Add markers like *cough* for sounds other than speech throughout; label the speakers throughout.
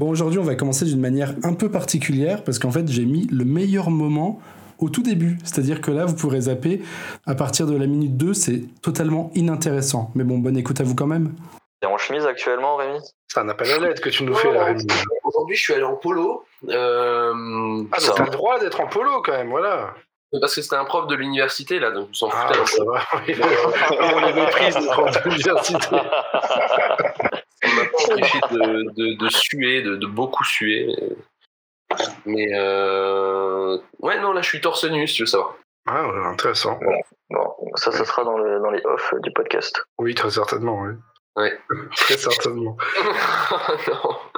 Speaker 1: Bon, aujourd'hui, on va commencer d'une manière un peu particulière parce qu'en fait, j'ai mis le meilleur moment au tout début. C'est-à-dire que là, vous pourrez zapper à partir de la minute 2, c'est totalement inintéressant. Mais bon, bonne écoute à vous quand même.
Speaker 2: T'es en chemise actuellement, Rémi?
Speaker 3: C'est un appel à l'aide que tu nous fais là, Rémi.
Speaker 4: Aujourd'hui, je suis allé en polo. Euh,
Speaker 3: Ah, mais
Speaker 2: Ça
Speaker 3: t'as le droit d'être en polo quand même, voilà.
Speaker 4: parce que c'était un prof de l'université, là, donc on s'en
Speaker 3: Ah,
Speaker 4: foutait. un
Speaker 3: ça va. *laughs* On les méprise, les profs de l'université. *laughs*
Speaker 4: Empêché *laughs* de, de, de suer, de, de beaucoup suer. Mais euh... ouais, non, là, je suis torse nu, si tu veux savoir.
Speaker 3: Ah, ouais, intéressant.
Speaker 2: Bon, ça, ça sera dans, le, dans les off du podcast.
Speaker 3: Oui, très certainement, oui.
Speaker 4: Ouais. *laughs*
Speaker 3: Très certainement. *laughs*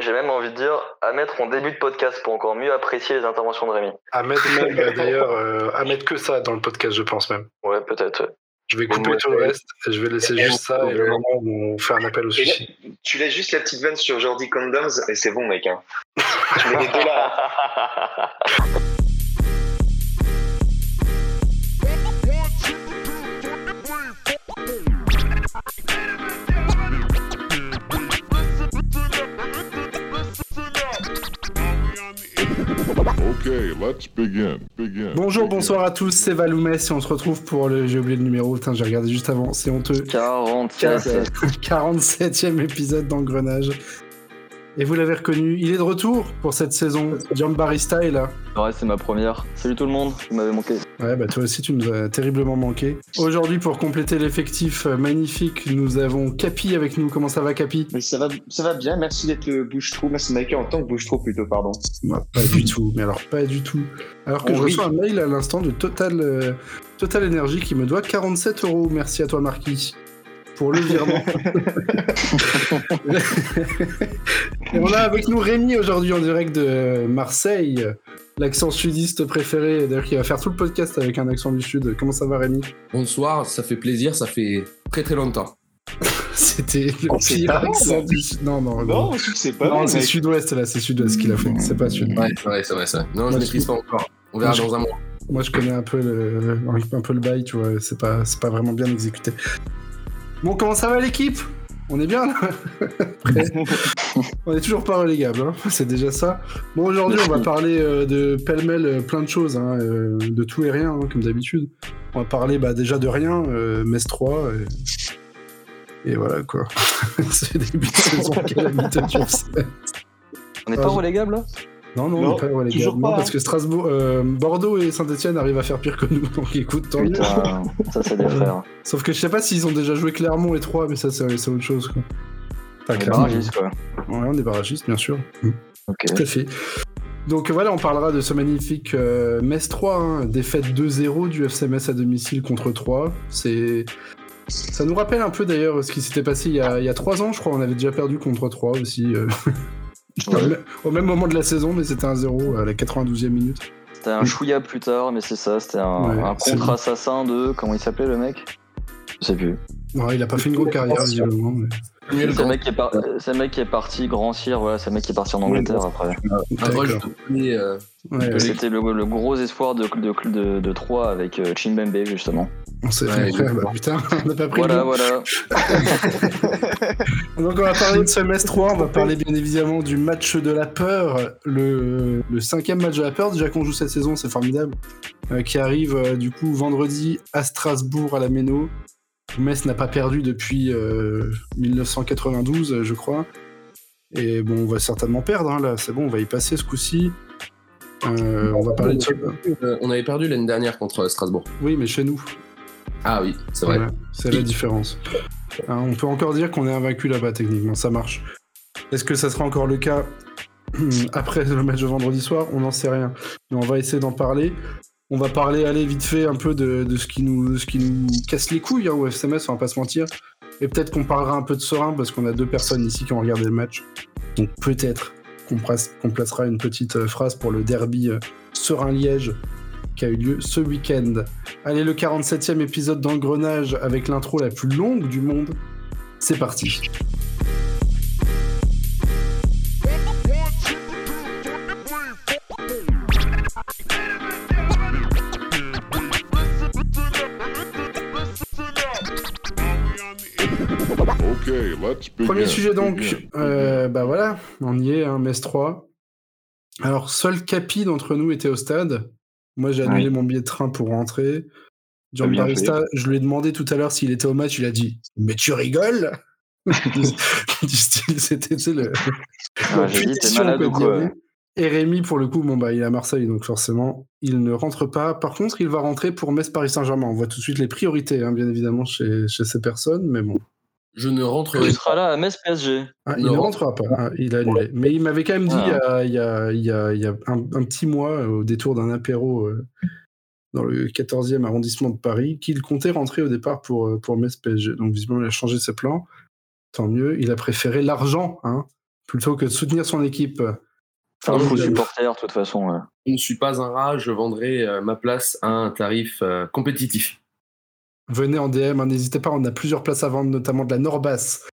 Speaker 2: J'ai- même envie de dire à mettre en début de podcast pour encore mieux apprécier les interventions de Rémi.
Speaker 3: À mettre même, euh, d'ailleurs, euh, à mettre que ça dans le podcast, je pense même.
Speaker 2: Ouais, peut-être.
Speaker 3: Je vais couper tout le reste et je vais laisser juste ça et le moment où on fait un appel au
Speaker 5: là,
Speaker 3: suicide.
Speaker 5: tu laisses juste la petite vanne sur Jordi Condoms et c'est bon, mec. Hein. tu mets les deux là. *laughs*
Speaker 6: Okay, let's begin. Begin.
Speaker 1: Bonjour,
Speaker 6: begin.
Speaker 1: bonsoir à tous, c'est Valoumès et on se retrouve pour le. J'ai oublié le numéro, putain, j'ai regardé juste avant, c'est honteux.
Speaker 2: 47.
Speaker 1: 47e *laughs* épisode d'Engrenage. Et vous l'avez reconnu, il est de retour pour cette saison. Giambarista est là.
Speaker 2: Ouais, c'est ma première. Salut tout le monde, vous m'avez manqué.
Speaker 1: Ouais, bah toi aussi, tu nous as terriblement manqué. Aujourd'hui, pour compléter l'effectif euh, magnifique, nous avons Capi avec nous. Comment ça va, Capi?
Speaker 5: Mais ça va, ça va bien, merci d'être le bouche-trou. Merci Michael en tant que bouche-trou plutôt, pardon.
Speaker 1: Bah, Pas du tout, mais alors pas du tout. Alors que
Speaker 5: Oh
Speaker 1: je reçois un mail à l'instant de Total, euh, Total Energy qui me doit 47 euros. Merci à toi, Marquis, pour le virement. *laughs* Et on a avec nous Rémi aujourd'hui en direct de Marseille, l'accent sudiste préféré, d'ailleurs qui va faire tout le podcast avec un accent du sud. Comment ça va, Rémi?
Speaker 7: Bonsoir, ça fait plaisir, ça fait très très longtemps. *laughs*
Speaker 1: C'était le
Speaker 5: Oh,
Speaker 1: pire accent du sud. Non, non, non.
Speaker 5: Non, c'est pas
Speaker 1: Non,
Speaker 5: mal,
Speaker 1: c'est
Speaker 5: mec.
Speaker 1: sud-ouest là, c'est sud-ouest qu'il a fait, c'est pas sud.
Speaker 7: Ouais, c'est vrai, c'est vrai, c'est vrai. Non,
Speaker 1: Moi,
Speaker 7: je maîtrise pas encore. On verra dans un mois.
Speaker 1: Moi, je connais un peu le, un peu le bail, tu vois. C'est pas, c'est pas vraiment bien exécuté. Bon, comment ça va l'équipe? On est bien là? *laughs* On est toujours pas relégable, hein c'est déjà ça. Bon, aujourd'hui, on va parler euh, de pêle-mêle euh, plein de choses, hein, euh, de tout et rien, hein, comme d'habitude. On va parler bah, déjà de rien, euh, Metz 3. Et, et voilà quoi. *laughs* c'est le début de saison, quelle habitude
Speaker 2: On n'est pas relégable là?
Speaker 1: Non, non, on
Speaker 5: Non,
Speaker 1: pas
Speaker 5: toujours
Speaker 1: Non,
Speaker 5: pas,
Speaker 1: parce
Speaker 5: hein.
Speaker 1: que Strasbourg, euh, Bordeaux et Saint-Etienne arrivent à faire pire que nous. Donc écoute, tant mieux.
Speaker 2: Ça c'est des frères.
Speaker 1: Sauf que je sais pas s'ils ont déjà joué Clermont et 3, mais ça c'est autre chose quoi. Enfin,
Speaker 2: On est
Speaker 1: Clermont,
Speaker 2: barragistes, quoi.
Speaker 1: Ouais, on est barragistes, bien sûr.
Speaker 2: Ok.
Speaker 1: Tout à fait. Donc voilà, on parlera de ce magnifique euh, Metz 3, hein, défaite 2-0 du FC Metz à domicile contre 3. C'est... Ça nous rappelle un peu d'ailleurs ce qui s'était passé il y, a, il y a 3 ans, je crois, on avait déjà perdu contre 3 aussi. euh, *laughs* au même- Au même moment de la saison, mais c'était un 0 à la 92e minute.
Speaker 2: C'était un chouïa plus tard, mais c'est ça, c'était un,
Speaker 1: Ouais,
Speaker 2: un
Speaker 1: c'est
Speaker 2: contre-assassin de. Comment il s'appelait le mec? Je sais plus.
Speaker 1: Il a pas fait une grande carrière, visiblement. mais-
Speaker 2: C'est le,
Speaker 7: Grand.
Speaker 2: mec qui est par- le mec qui est parti grand cire, voilà, c'est le mec qui est parti en Angleterre après.
Speaker 7: Ah, euh,
Speaker 1: Ouais, ouais,
Speaker 2: C'était le, le gros espoir de, de, de, de 3 avec euh, Chimbembe justement.
Speaker 1: on s'est
Speaker 7: Ouais,
Speaker 1: fait. bah, putain, on n'a pas pris le
Speaker 2: Voilà, voilà. *laughs*
Speaker 1: Donc on va parler de ce Metz 3, on va parler bien évidemment du match de la peur, le, le cinquième match de la peur déjà qu'on joue cette saison, c'est formidable, euh, qui arrive euh, du coup vendredi à Strasbourg à la Méno. Metz n'a pas perdu depuis euh, 1992 euh, je crois. Et bon on va certainement perdre hein, là, c'est bon, on va y passer ce coup-ci. Euh, on va parler de ce...
Speaker 7: on avait perdu l'année dernière contre Strasbourg.
Speaker 1: Oui mais chez nous,
Speaker 7: Ah oui, c'est vrai.
Speaker 1: Voilà, c'est la différence. Hein, on peut encore dire qu'on est invaincu là-bas techniquement, ça marche. Est-ce que ça sera encore le cas *clears throat* après le match de vendredi soir? On n'en sait rien. Mais on va essayer d'en parler. On va parler, aller vite fait un peu de, ce, qui nous, casse les couilles hein, au FCMS, on va pas se mentir. Et peut-être qu'on parlera un peu de serein parce qu'on a deux personnes ici qui ont regardé le match. Donc peut-être qu'on place- qu'on placera une petite euh, phrase pour le derby euh, Serein-Liège qui a eu lieu ce week-end. Allez, le 47e épisode d'Engrenage avec l'intro la plus longue du monde. C'est parti. Premier sujet donc, euh, bah voilà, on y est, hein, Metz 3. Alors, seul Capi d'entre nous était au stade. Moi, j'ai annulé mon billet de train pour rentrer.
Speaker 8: Bien
Speaker 1: Barista, je lui ai demandé tout à l'heure s'il était au match, il a dit Mais tu rigoles? *laughs* C'était le.
Speaker 8: Ah, dit, malade ou quoi?
Speaker 1: aller. Et Rémi, pour le coup, bon, bah, il est à Marseille, donc forcément, il ne rentre pas. Par contre, il va rentrer pour Metz-Paris Saint-Germain. On voit tout de suite les priorités, hein, bien évidemment, chez, chez ces personnes, mais bon.
Speaker 7: Je ne rentrerai pas.
Speaker 2: seras là à Metz PSG.
Speaker 1: Ah, il ne rentrera pas, Ah, il a annulé. Mais il m'avait quand même dit
Speaker 2: Ah.
Speaker 1: il y a, il y a- il y a un, un petit mois, euh, au détour d'un apéro euh, dans le 14e arrondissement de Paris, qu'il comptait rentrer au départ pour, euh, pour Metz PSG. Donc visiblement, il a changé ses plans. Tant mieux, il a préféré l'argent hein, plutôt que de soutenir son équipe.
Speaker 2: C'est un faux supporter, de toute façon. ouais.
Speaker 7: Je ne suis pas un rat, je vendrai euh, ma place à un tarif euh, compétitif.
Speaker 1: Venez en DM, hein, n'hésitez pas, on a plusieurs places à vendre, notamment de la Norbass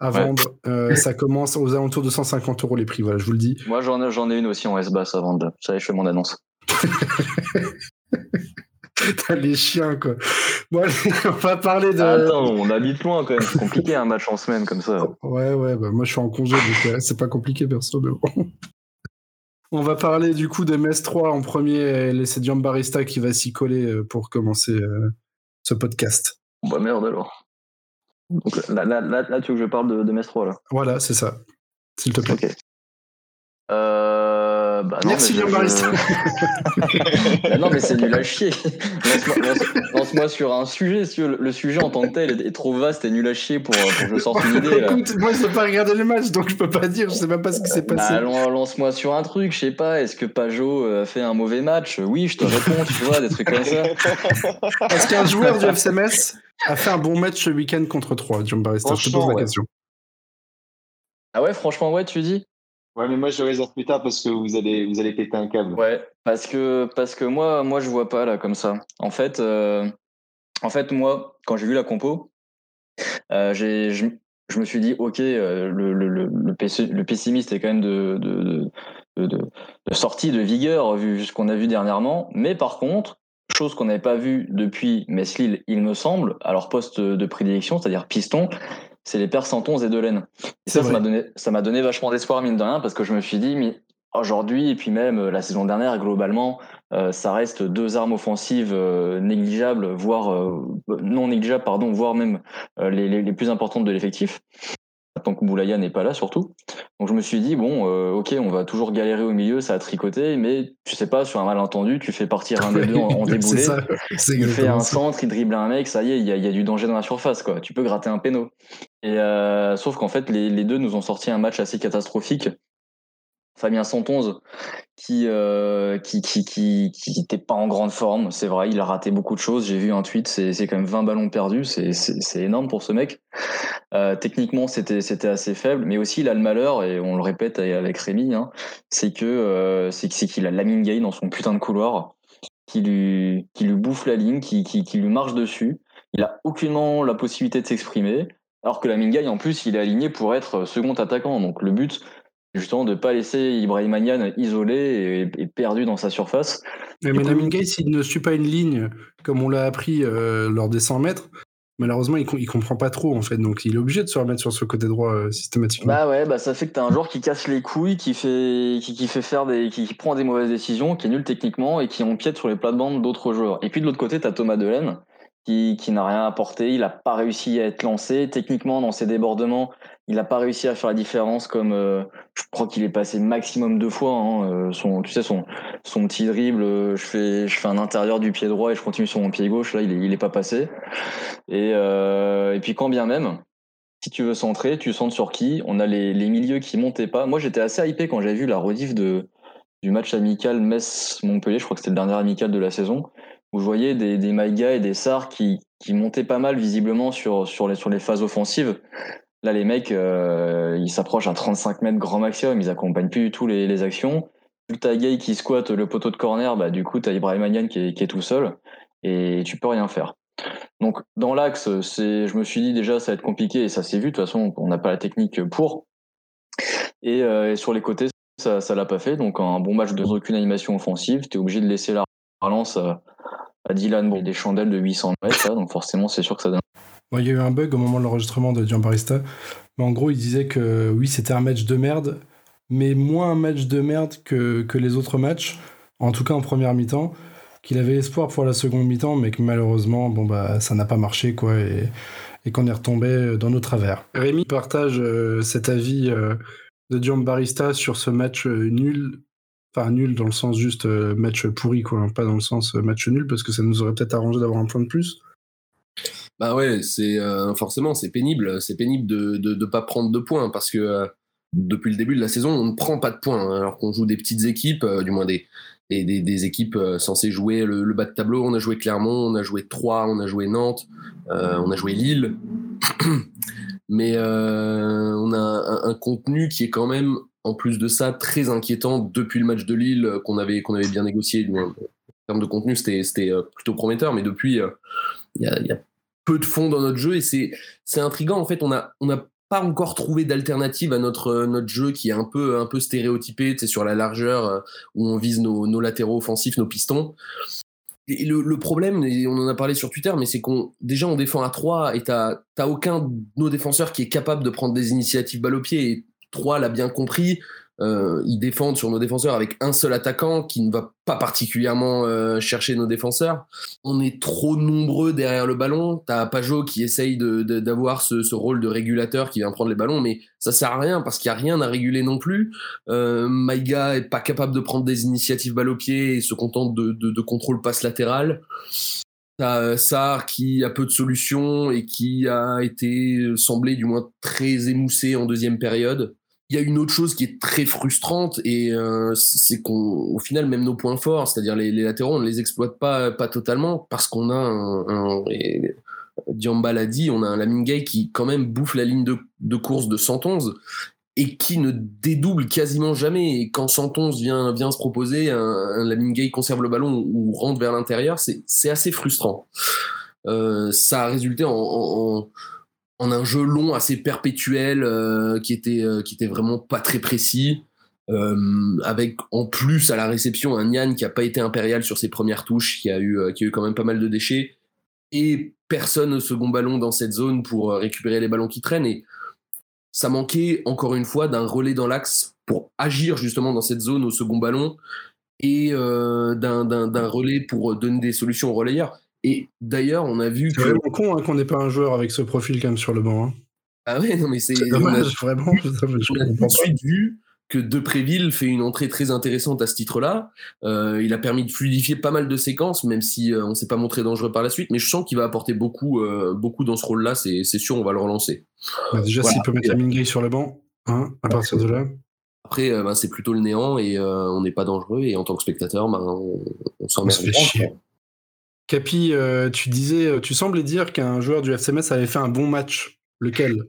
Speaker 1: à
Speaker 8: Ouais.
Speaker 1: vendre. Euh, ça commence aux alentours de 150 euros les prix, voilà, je vous le dis.
Speaker 2: Moi, j'en ai, j'en ai une aussi en S-Bass à vendre. Ça y est, je fais mon annonce. *laughs*
Speaker 1: T'as les chiens, quoi. Bon, allez, *laughs* on va parler de.
Speaker 2: Attends, on habite loin quand même. C'est compliqué un match en semaine comme ça.
Speaker 1: Ouais, ouais, bah moi je suis en congé, donc euh, c'est pas compliqué perso, mais bon. *laughs* On va parler du coup de Metz 3 en premier, et Dion Barista qui va s'y coller euh, pour commencer ce podcast.
Speaker 2: Bah merde alors. Donc, là, là, là, là, tu veux que je parle de, de Metz 3 là?
Speaker 1: Voilà, c'est ça. S'il te plaît.
Speaker 2: Ok. Euh, bah non,
Speaker 1: Merci
Speaker 2: je-
Speaker 1: Dion Barista. *laughs*
Speaker 2: Bah non, mais c'est nul à chier. Lance-moi lance- lance-moi sur un sujet. veux. Le, sujet en tant que tel est, est trop vaste et nul à chier pour, pour que je sorte une idée. Là.
Speaker 1: Écoute, moi j'ai pas regardé le match, donc je peux pas dire, je sais même pas ce qui s'est passé.
Speaker 2: Bah, lan- lance-moi sur un truc, je sais pas, est-ce que Pajot euh, a fait un mauvais match? Oui, je te réponds, tu vois, des trucs comme ça.
Speaker 1: Est-ce qu'un joueur du FC Metz a fait un bon match ce week-end contre 3, Dion Barista Je te pose la
Speaker 8: ouais.
Speaker 1: question.
Speaker 2: Ah ouais, franchement, ouais, tu dis?
Speaker 8: Ouais, mais moi je réserve plus tard parce que vous allez, vous allez péter un câble.
Speaker 2: Ouais, parce que, parce que moi, moi, je vois pas là comme ça. En fait, euh, en fait moi, quand j'ai vu la compo, euh, j'ai, je, me suis dit, ok, euh, le, le, le, le pessi- le pessimiste est quand même de, de, de, sortie, de vigueur, vu ce qu'on a vu dernièrement. Mais par contre, chose qu'on n'avait pas vue depuis Metz-Lille, il me semble, leur poste de prédilection, c'est-à-dire piston, c'est les pères Santons et Delaine. Et
Speaker 1: C'est
Speaker 2: ça, m'a donné, ça m'a donné vachement d'espoir, mine de rien, parce que je me suis dit, mais aujourd'hui, et puis même euh, la saison dernière, globalement, euh, ça reste deux armes offensives euh, négligeables, voire euh, non négligeables, pardon, voire même les, les, les plus importantes de l'effectif. Tant que Boulaya n'est pas là, surtout. Donc je me suis dit, bon, ok, on va toujours galérer au milieu, ça a tricoté, mais tu sais pas, sur un malentendu, tu fais partir un des deux en, en *laughs*
Speaker 1: c'est
Speaker 2: déboulé.
Speaker 1: ça. C'est
Speaker 2: Il fait un centre, il dribble un mec, ça y est, il y a, il y a du danger dans la surface, quoi. Tu peux gratter un péno. Et euh, sauf qu'en fait, les, deux nous ont sorti un match assez catastrophique. Fabien 111 qui euh, qui qui qui qui était pas en grande forme, c'est vrai, il a raté beaucoup de choses. J'ai vu un tweet, c'est c'est quand même 20 ballons perdus, c'est énorme pour ce mec. Euh, techniquement, c'était c'était assez faible, mais aussi il a le malheur et on le répète avec Rémi, hein, c'est que euh, c'est qu'il a Lamine Gay dans son putain de couloir qui lui, qui lui bouffe la ligne, qui, qui, qui lui marche dessus. Il a aucunement la possibilité de s'exprimer, alors que la Mingaï, en plus, il est aligné pour être second attaquant. Donc le but, justement de ne pas laisser Ibrahim Agnan isolé et, et perdu dans sa surface.
Speaker 1: Mais
Speaker 2: Du coup-
Speaker 1: Gay, s'il ne suit pas une ligne, comme on l'a appris euh, lors des 100 mètres, malheureusement, il, il comprend pas trop, en fait. Donc, il est obligé de se remettre sur ce côté droit euh, systématiquement.
Speaker 2: Bah ouais, bah ça fait que t'as un joueur qui casse les couilles, qui fait, qui, qui fait faire des, qui, qui prend des mauvaises décisions, qui est nul techniquement et qui empiète sur les plates-bandes d'autres joueurs. Et puis de l'autre côté, t'as Thomas Delaine qui, qui n'a rien apporté, il a pas réussi à être lancé techniquement dans ses débordements, il a pas réussi à faire la différence comme euh, je crois qu'il est passé maximum deux fois. Hein, euh, son, tu sais son, son petit dribble, euh, je fais, je fais un intérieur du pied droit et je continue sur mon pied gauche. Là, il est, il est pas passé. Et, et puis quand bien même si tu veux centrer, tu centres sur qui? On a les, les milieux qui montaient pas. Moi, j'étais assez hypé quand j'avais vu la rediff de, du match amical Metz-Montpellier, je crois que c'était le dernier amical de la saison, où je voyais des, des Maïga et des Sars qui, qui montaient pas mal visiblement sur, sur, les, sur les phases offensives. Là, les mecs, euh, ils s'approchent à 35 mètres grand maximum, ils accompagnent plus du tout les, les actions. Vu que t'as Gay qui squatte le poteau de corner, bah, du coup, t'as Ibrahim Agnan qui est, tout seul, et tu peux rien faire. Donc dans l'axe, je me suis dit déjà ça va être compliqué et ça s'est vu. De toute façon, on n'a pas la technique pour. Et, euh, sur les côtés, ça, ça l'a pas fait. Donc un bon match de aucune animation offensive. T'es obligé de laisser la relance à, à Dylan bon, des chandelles de 800 mètres. Donc forcément, c'est sûr que ça donne.
Speaker 1: Il y a eu un bug au moment de l'enregistrement de Giambarista, mais en gros, il disait que oui, c'était un match de merde, mais moins un match de merde que, que les autres matchs, en tout cas en première mi-temps, qu'il avait espoir pour la seconde mi-temps, mais que malheureusement, bon, bah, ça n'a pas marché, quoi, et, qu'on est retombé dans nos travers. Rémi partage euh, cet avis euh, de Giambarista sur ce match euh, nul Enfin, nul dans le sens juste euh, match pourri, quoi. hein, Pas dans le sens euh, match nul, parce que ça nous aurait peut-être arrangé d'avoir un point de plus.
Speaker 7: Bah ouais, c'est euh, forcément c'est pénible, c'est pénible de, de de pas prendre de points parce que depuis le début de la saison on ne prend pas de points hein, alors qu'on joue des petites équipes, du moins des des, équipes censées jouer le, bas de tableau. On a joué Clermont, on a joué Troyes, on a joué Nantes, on a joué Lille, *clears throat* mais on a un contenu qui est quand même en plus de ça très inquiétant depuis le match de Lille euh, qu'on avait avait bien négocié. Moins, en termes de contenu c'était euh, plutôt prometteur, mais depuis euh, il y a, a peu de fond dans notre jeu et c'est intriguant. En fait on a on n'a pas encore trouvé d'alternative à notre euh, notre jeu qui est un peu un peu stéréotypé sur la largeur euh, où on vise nos, latéraux offensifs nos pistons. Et le, problème et on en a parlé sur Twitter mais c'est qu'on déjà on défend à 3 et t'as aucun de nos défenseurs qui est capable de prendre des initiatives balle au pied 3 l'a bien compris euh, ils défendent sur nos défenseurs avec un seul attaquant qui ne va pas particulièrement euh, chercher nos défenseurs. On est trop nombreux derrière le ballon. T'as Pajot qui essaye d'avoir ce, rôle de régulateur qui vient prendre les ballons, mais ça sert à rien parce qu'il n'y a rien à réguler non plus. Euh, Maïga est pas capable de prendre des initiatives balle au pied et se contente de, de, contrôle passe latéral. T'as Sarr qui a peu de solutions et qui a été semblé du moins très émoussé en deuxième période. Il y a une autre chose qui est très frustrante et euh, c'est qu'au final même nos points forts, c'est-à-dire les, latéraux, on ne les exploite pas pas totalement parce qu'on a un, un et Diamba l'a dit, on a un Lamine Gay qui quand même bouffe la ligne de, course de 111 et qui ne dédouble quasiment jamais. Et quand 111 vient, vient se proposer, un, un Lamine Gay conserve le ballon ou rentre vers l'intérieur, c'est assez frustrant. Euh, ça a résulté en- en un jeu long, assez perpétuel, euh, qui, était, euh, qui était vraiment pas très précis. Euh, avec en plus à la réception un Nian qui a pas été impérial sur ses premières touches, qui a eu, qui a eu quand même pas mal de déchets, et personne au second ballon dans cette zone pour récupérer les ballons qui traînent. Et ça manquait encore une fois d'un relais dans l'axe pour agir justement dans cette zone au second ballon et d'un relais pour donner des solutions aux relayeurs. Et d'ailleurs, on a vu
Speaker 1: C'est
Speaker 7: que.
Speaker 1: vraiment con hein, qu'on n'ait pas un joueur avec ce profil quand même sur le banc. hein.
Speaker 7: Ah ouais, non, mais c'est.
Speaker 1: C'est
Speaker 7: a-
Speaker 1: dommage, vraiment. Putain, mais je
Speaker 7: on a tout de suite vu que Depréville fait une entrée très intéressante à ce titre-là. Euh, il a permis de fluidifier pas mal de séquences, même si euh, on s'est pas montré dangereux par la suite. Mais je sens qu'il va apporter beaucoup, euh, beaucoup dans ce rôle-là. C'est c'est sûr, on va le relancer.
Speaker 1: Bah, déjà,
Speaker 7: Voilà.
Speaker 1: s'il peut mettre la sur le banc, hein, à partir de là.
Speaker 7: Après, ben, c'est plutôt le néant et on n'est pas dangereux. Et en tant que spectateur, ben, on, on s'en
Speaker 1: se fait chier. Capi, euh, tu disais, tu semblais dire qu'un joueur du FCMS avait fait un bon match. Lequel?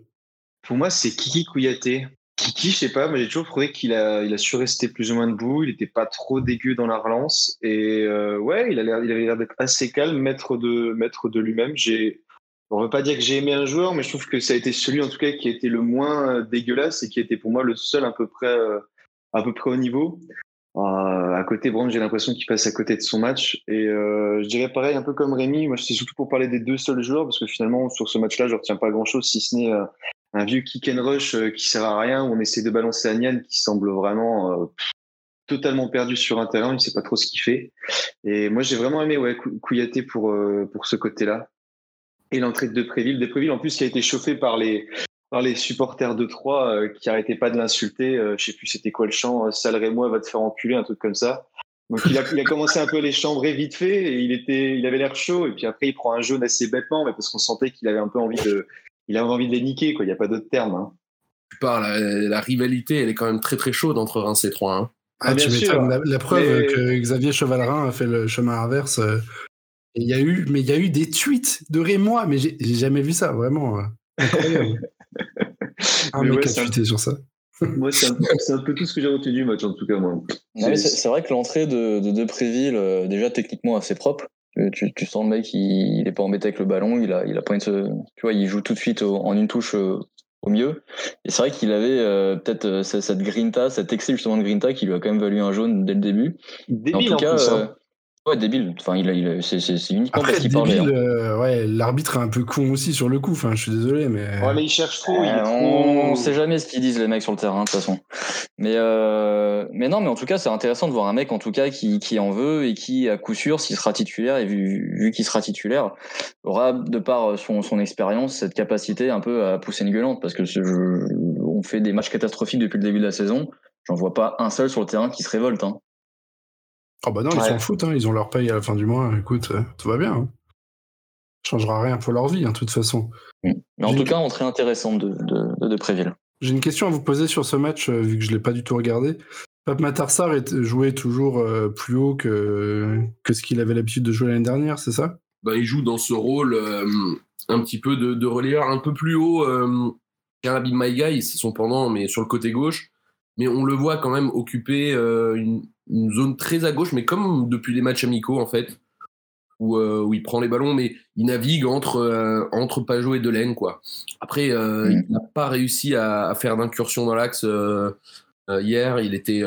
Speaker 8: Pour moi, c'est Kiki Kouyaté. Kiki, je sais pas, mais j'ai toujours trouvé qu'il a, il a su rester plus ou moins debout. Il était pas trop dégueu dans la relance. Et euh, ouais, il, a l'air, avait l'air d'être assez calme, maître de, maître de lui-même. J'ai, on veut pas dire que j'ai aimé un joueur, mais je trouve que ça a été celui, en tout cas, qui a été le moins euh, dégueulasse et qui était pour moi le seul à peu près, euh, à peu près au niveau. Euh, à côté, Brown, j'ai l'impression qu'il passe à côté de son match. Et euh, je dirais pareil, un peu comme Rémi. Moi, c'est surtout pour parler des deux seuls joueurs, parce que finalement, sur ce match-là, je retiens pas grand-chose, si ce n'est euh, un vieux kick and rush euh, qui sert à rien, où on essaie de balancer Nian, qui semble vraiment euh, totalement perdu sur un terrain, il ne sait pas trop ce qu'il fait. Et moi, j'ai vraiment aimé ouais, Kou- Kouyaté pour, euh, pour ce côté-là. Et l'entrée de Depréville. Depréville, en plus, qui a été chauffé par les, par les supporters de Troyes euh, qui arrêtaient pas de l'insulter. Euh, je sais plus c'était quoi le chant, euh, Sale moi va te faire enculer, un truc comme ça. Donc il a, il a commencé un peu à les chambrer vite fait et il était, il avait l'air chaud. Et puis après, il prend un jaune assez bêtement, mais parce qu'on sentait qu'il avait un peu envie de, il avait envie de les niquer, quoi. Il n'y a pas d'autre terme. Hein.
Speaker 7: Tu parles, la, la rivalité, elle est quand même très très chaude entre Reims et Troyes. Hein.
Speaker 1: Ah,
Speaker 8: Ah,
Speaker 1: tu
Speaker 8: sûr.
Speaker 1: La, la preuve
Speaker 8: Mais-
Speaker 1: que Xavier Chevalrin a fait le chemin inverse. euh, Il y a eu, mais il y a eu des tweets de Rémois, mais j'ai j'ai jamais vu ça, vraiment. Incroyable. *laughs* Un
Speaker 8: Mais
Speaker 1: mec
Speaker 8: ouais, un-
Speaker 1: sur ça.
Speaker 8: Moi, c'est un, peu tout ce que j'ai retenu du match, en tout cas, moi.
Speaker 2: Mais c'est vrai que l'entrée de, de Depréville, euh, déjà techniquement assez propre. Euh, Tu, tu sens le mec, il, il est pas embêté avec le ballon, il a, il a pas une, tu vois, il joue tout de suite au- en une touche euh, au mieux. Et c'est vrai qu'il avait euh, peut-être euh, cette cette grinta, cet excès justement de grinta qui lui a quand même valu un jaune dès le début. En
Speaker 8: Débile,
Speaker 2: tout
Speaker 8: en,
Speaker 2: cas,
Speaker 8: plus.
Speaker 2: euh,
Speaker 8: hein.
Speaker 2: Ouais, débile. Enfin, il a, il a- c'est, c'est- c'est uniquement
Speaker 1: Après,
Speaker 2: parce qu'il parlait.
Speaker 1: débile,
Speaker 2: hein.
Speaker 1: euh, ouais, l'arbitre est un peu con aussi sur le coup. Enfin, je suis désolé, mais.
Speaker 8: Ouais, mais il cherche trop. il est
Speaker 2: Euh,
Speaker 8: trop...
Speaker 2: on, on sait jamais ce qu'ils disent les mecs sur le terrain de toute façon. Mais euh, mais non, mais en tout cas c'est intéressant de voir un mec en tout cas qui, qui en veut et qui à coup sûr s'il sera titulaire et vu, vu qu'il sera titulaire aura de par son, son expérience cette capacité un peu à pousser une gueulante parce que ce jeu, on fait des matchs catastrophiques depuis le début de la saison. J'en vois pas un seul sur le terrain qui se révolte. Hein.
Speaker 1: Oh bah non, ils
Speaker 8: Ouais.
Speaker 1: s'en foutent, hein, ils ont leur paye à la fin du mois. Écoute, euh, tout va bien. Hein. changera rien pour leur vie, hein, de toute façon.
Speaker 2: Mais en tout cas, entrée intéressante de, de, de, de Préville.
Speaker 1: J'ai une question à vous poser sur ce match, euh, vu que je l'ai pas du tout regardé. Pape Matarsar est- jouait toujours euh, plus haut que, que ce qu'il avait l'habitude de jouer l'année dernière, c'est ça?
Speaker 7: Bah, il joue dans ce rôle euh, un petit peu de, de relayeur un peu plus haut euh, qu'un Abim Maïga, c'est son pendant, mais sur le côté gauche. Mais on le voit quand même occuper euh, une, une zone très à gauche, mais comme depuis les matchs amicaux en fait, où, euh, où il prend les ballons, mais il navigue entre, euh, entre Pajot et Delaine. Quoi. Après, il n'a pas réussi à, à faire d'incursion dans l'axe hier. Il était,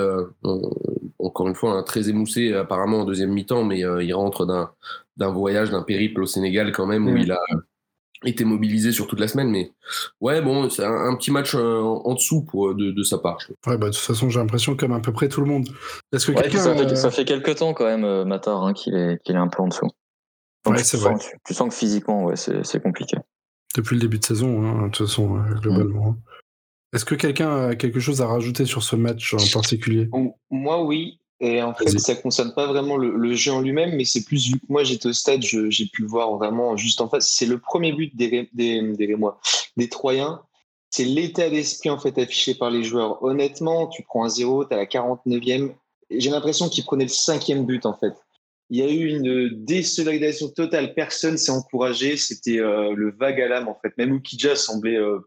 Speaker 7: encore une fois, hein, très émoussé apparemment en deuxième mi-temps, mais il rentre d'un voyage, d'un périple au Sénégal quand même, où il a été mobilisé sur toute la semaine. Mais ouais, bon, c'est un, un petit match euh, en dessous pour, de, de sa part. je.
Speaker 1: Ouais, bah de toute façon, j'ai l'impression comme à peu près tout le monde. Est-ce que
Speaker 2: Ouais,
Speaker 1: quelqu'un.
Speaker 2: ça, fait,
Speaker 1: euh,
Speaker 2: ça fait quelques temps quand même, euh, Matar, hein, qu'il est, qu'il est un peu en dessous. Donc,
Speaker 1: Ouais,
Speaker 2: tu,
Speaker 1: c'est
Speaker 2: sens,
Speaker 1: vrai.
Speaker 2: tu, tu sens que physiquement, ouais, c'est c'est compliqué.
Speaker 1: Depuis le début de saison, hein, de toute façon, euh, globalement. hein. Est-ce que quelqu'un a quelque chose à rajouter sur ce match en particulier?
Speaker 8: Moi, oui. Et en fait, ça concerne pas vraiment le, le jeu en lui-même, mais c'est plus vu que moi j'étais au stade, j'ai pu le voir vraiment juste en face. C'est le premier but des, des, des Rémois, des Troyens. C'est l'état d'esprit en fait affiché par les joueurs. Honnêtement, tu prends un 0, tu à la 49e. et J'ai l'impression qu'ils prenaient le cinquième but en fait. Il y a eu une désolidarisation totale. Personne s'est encouragé. C'était euh, le vague à l'âme en fait. Même Oukidja semblait euh,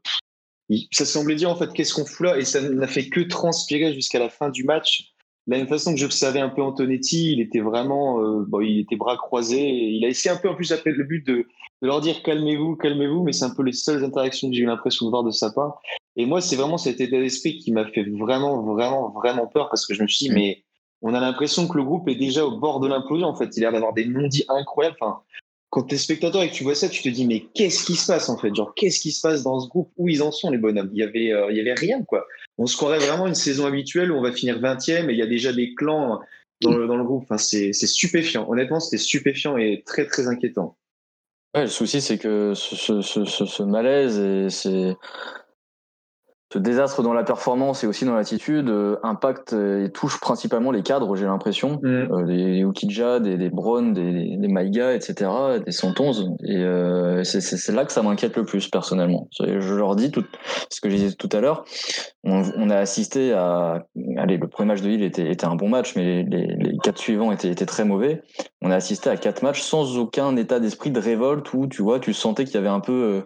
Speaker 8: ça semblait dire en fait qu'est-ce qu'on fout là? Et ça n'a fait que transpirer jusqu'à la fin du match. La même façon que j'observais un peu Antonetti, il était vraiment, euh, bon, il était bras croisés. Et il a essayé un peu en plus après le but de, de leur dire calmez-vous, calmez-vous, mais c'est un peu les seules interactions que j'ai eu l'impression de voir de sa part. Et moi, c'est vraiment cet état d'esprit qui m'a fait vraiment, vraiment, vraiment peur parce que je me suis dit mais on a l'impression que le groupe est déjà au bord de l'implosion. En fait, il a l'air d'avoir des non-dits incroyables. Enfin, quand t'es spectateur et que tu vois ça, tu te dis mais qu'est-ce qui se passe en fait? Genre qu'est-ce qui se passe dans ce groupe? Où ils en sont les bonhommes? Il y avait, euh, il y avait rien quoi. On se croirait vraiment une saison habituelle où on va finir 20e et il y a déjà des clans dans le, dans le groupe. Enfin, c'est c'est stupéfiant. Honnêtement, c'était stupéfiant et très très inquiétant.
Speaker 2: Ouais, le souci, c'est que ce, ce, ce, ce- malaise et ces- ce désastre dans la performance et aussi dans l'attitude euh, impacte et touche principalement les cadres, j'ai l'impression. Euh, des Ukidja, des, des Braun, des, des Maïga, etc., des 111. Et euh, c'est- là que ça m'inquiète le plus, personnellement. Je leur dis tout ce que je disais tout à l'heure. On, on a assisté à. Allez, le premier match de Lille était, était un bon match, mais les, les, les quatre suivants étaient, étaient très mauvais. On a assisté à quatre matchs sans aucun état d'esprit de révolte où, tu vois, tu sentais qu'il y avait un peu.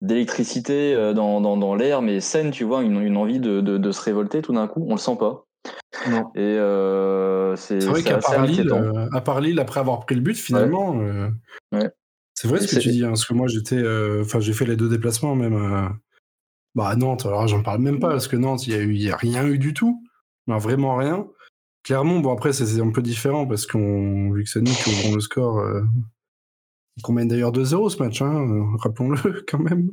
Speaker 2: D'électricité euh, dans, dans, dans l'air, mais saine, tu vois, une, une envie de, de, de se révolter tout d'un coup, on le sent pas.
Speaker 8: Non.
Speaker 2: Et euh, c'est
Speaker 1: vrai qu'à part, Lille,
Speaker 2: inquiétant.
Speaker 1: euh, à part Lille, après avoir pris le but, finalement, euh,
Speaker 2: Ouais.
Speaker 1: c'est vrai
Speaker 2: Et
Speaker 1: ce que tu dis, hein, parce que moi j'étais, euh, enfin j'ai fait les deux déplacements même, à- bah à Nantes. Alors j'en parle même pas parce que Nantes, il y a eu, il y a rien eu du tout, non vraiment rien. Clermont, bon après c'est c'est un peu différent parce qu'on vu que c'est nous qui ouvrons le score, euh, qu'on mène d'ailleurs 2-0 ce match, hein, euh, rappelons-le *laughs* quand même.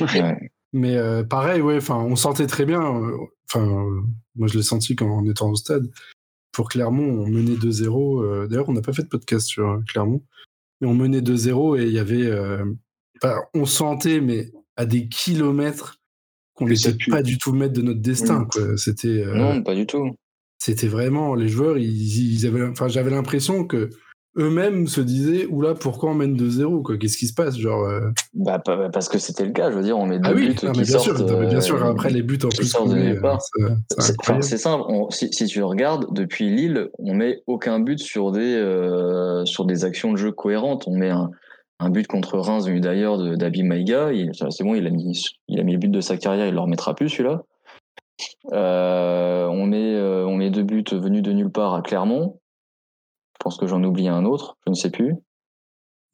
Speaker 2: Ouais.
Speaker 1: Mais euh, pareil, ouais, enfin, on sentait très bien. euh, Enfin, euh, moi, je l'ai senti quand on était au stade. Pour Clermont, on menait 2-0. euh, D'ailleurs, on n'a pas fait de podcast sur Clermont, mais on menait 2-0 et il y avait. on sentait, mais à des kilomètres, qu'on
Speaker 8: ça
Speaker 1: n'était pas du tout maître de notre destin.
Speaker 2: Oui.
Speaker 1: quoi. C'était.
Speaker 2: Non, pas du tout.
Speaker 1: c'était vraiment les joueurs. Ils, ils avaient. Enfin, j'avais l'impression que eux-mêmes se disaient, oula, pourquoi on mène 2-0 quoi? Qu'est-ce qui se passe? Genre. euh,
Speaker 2: Bah, pas- parce que c'était le cas, je veux dire, on met deux
Speaker 1: ah oui,
Speaker 2: buts
Speaker 1: non,
Speaker 2: qui
Speaker 1: bien sûr,
Speaker 2: sortent.
Speaker 1: mais bien sûr.
Speaker 2: euh,
Speaker 1: Après les buts en plus, c'est-
Speaker 2: simple. on- si, si tu regardes, depuis Lille, on met aucun but sur des, euh, sur des actions de jeu cohérentes. On met un, un but contre Reims venu d'ailleurs d'Abi Maïga. C'est bon, il a, mis, il a mis le but de sa carrière, il ne le remettra plus celui-là. On, met, on met deux buts venus de nulle part à Clermont. Je pense que j'en oublie un autre, je ne sais plus.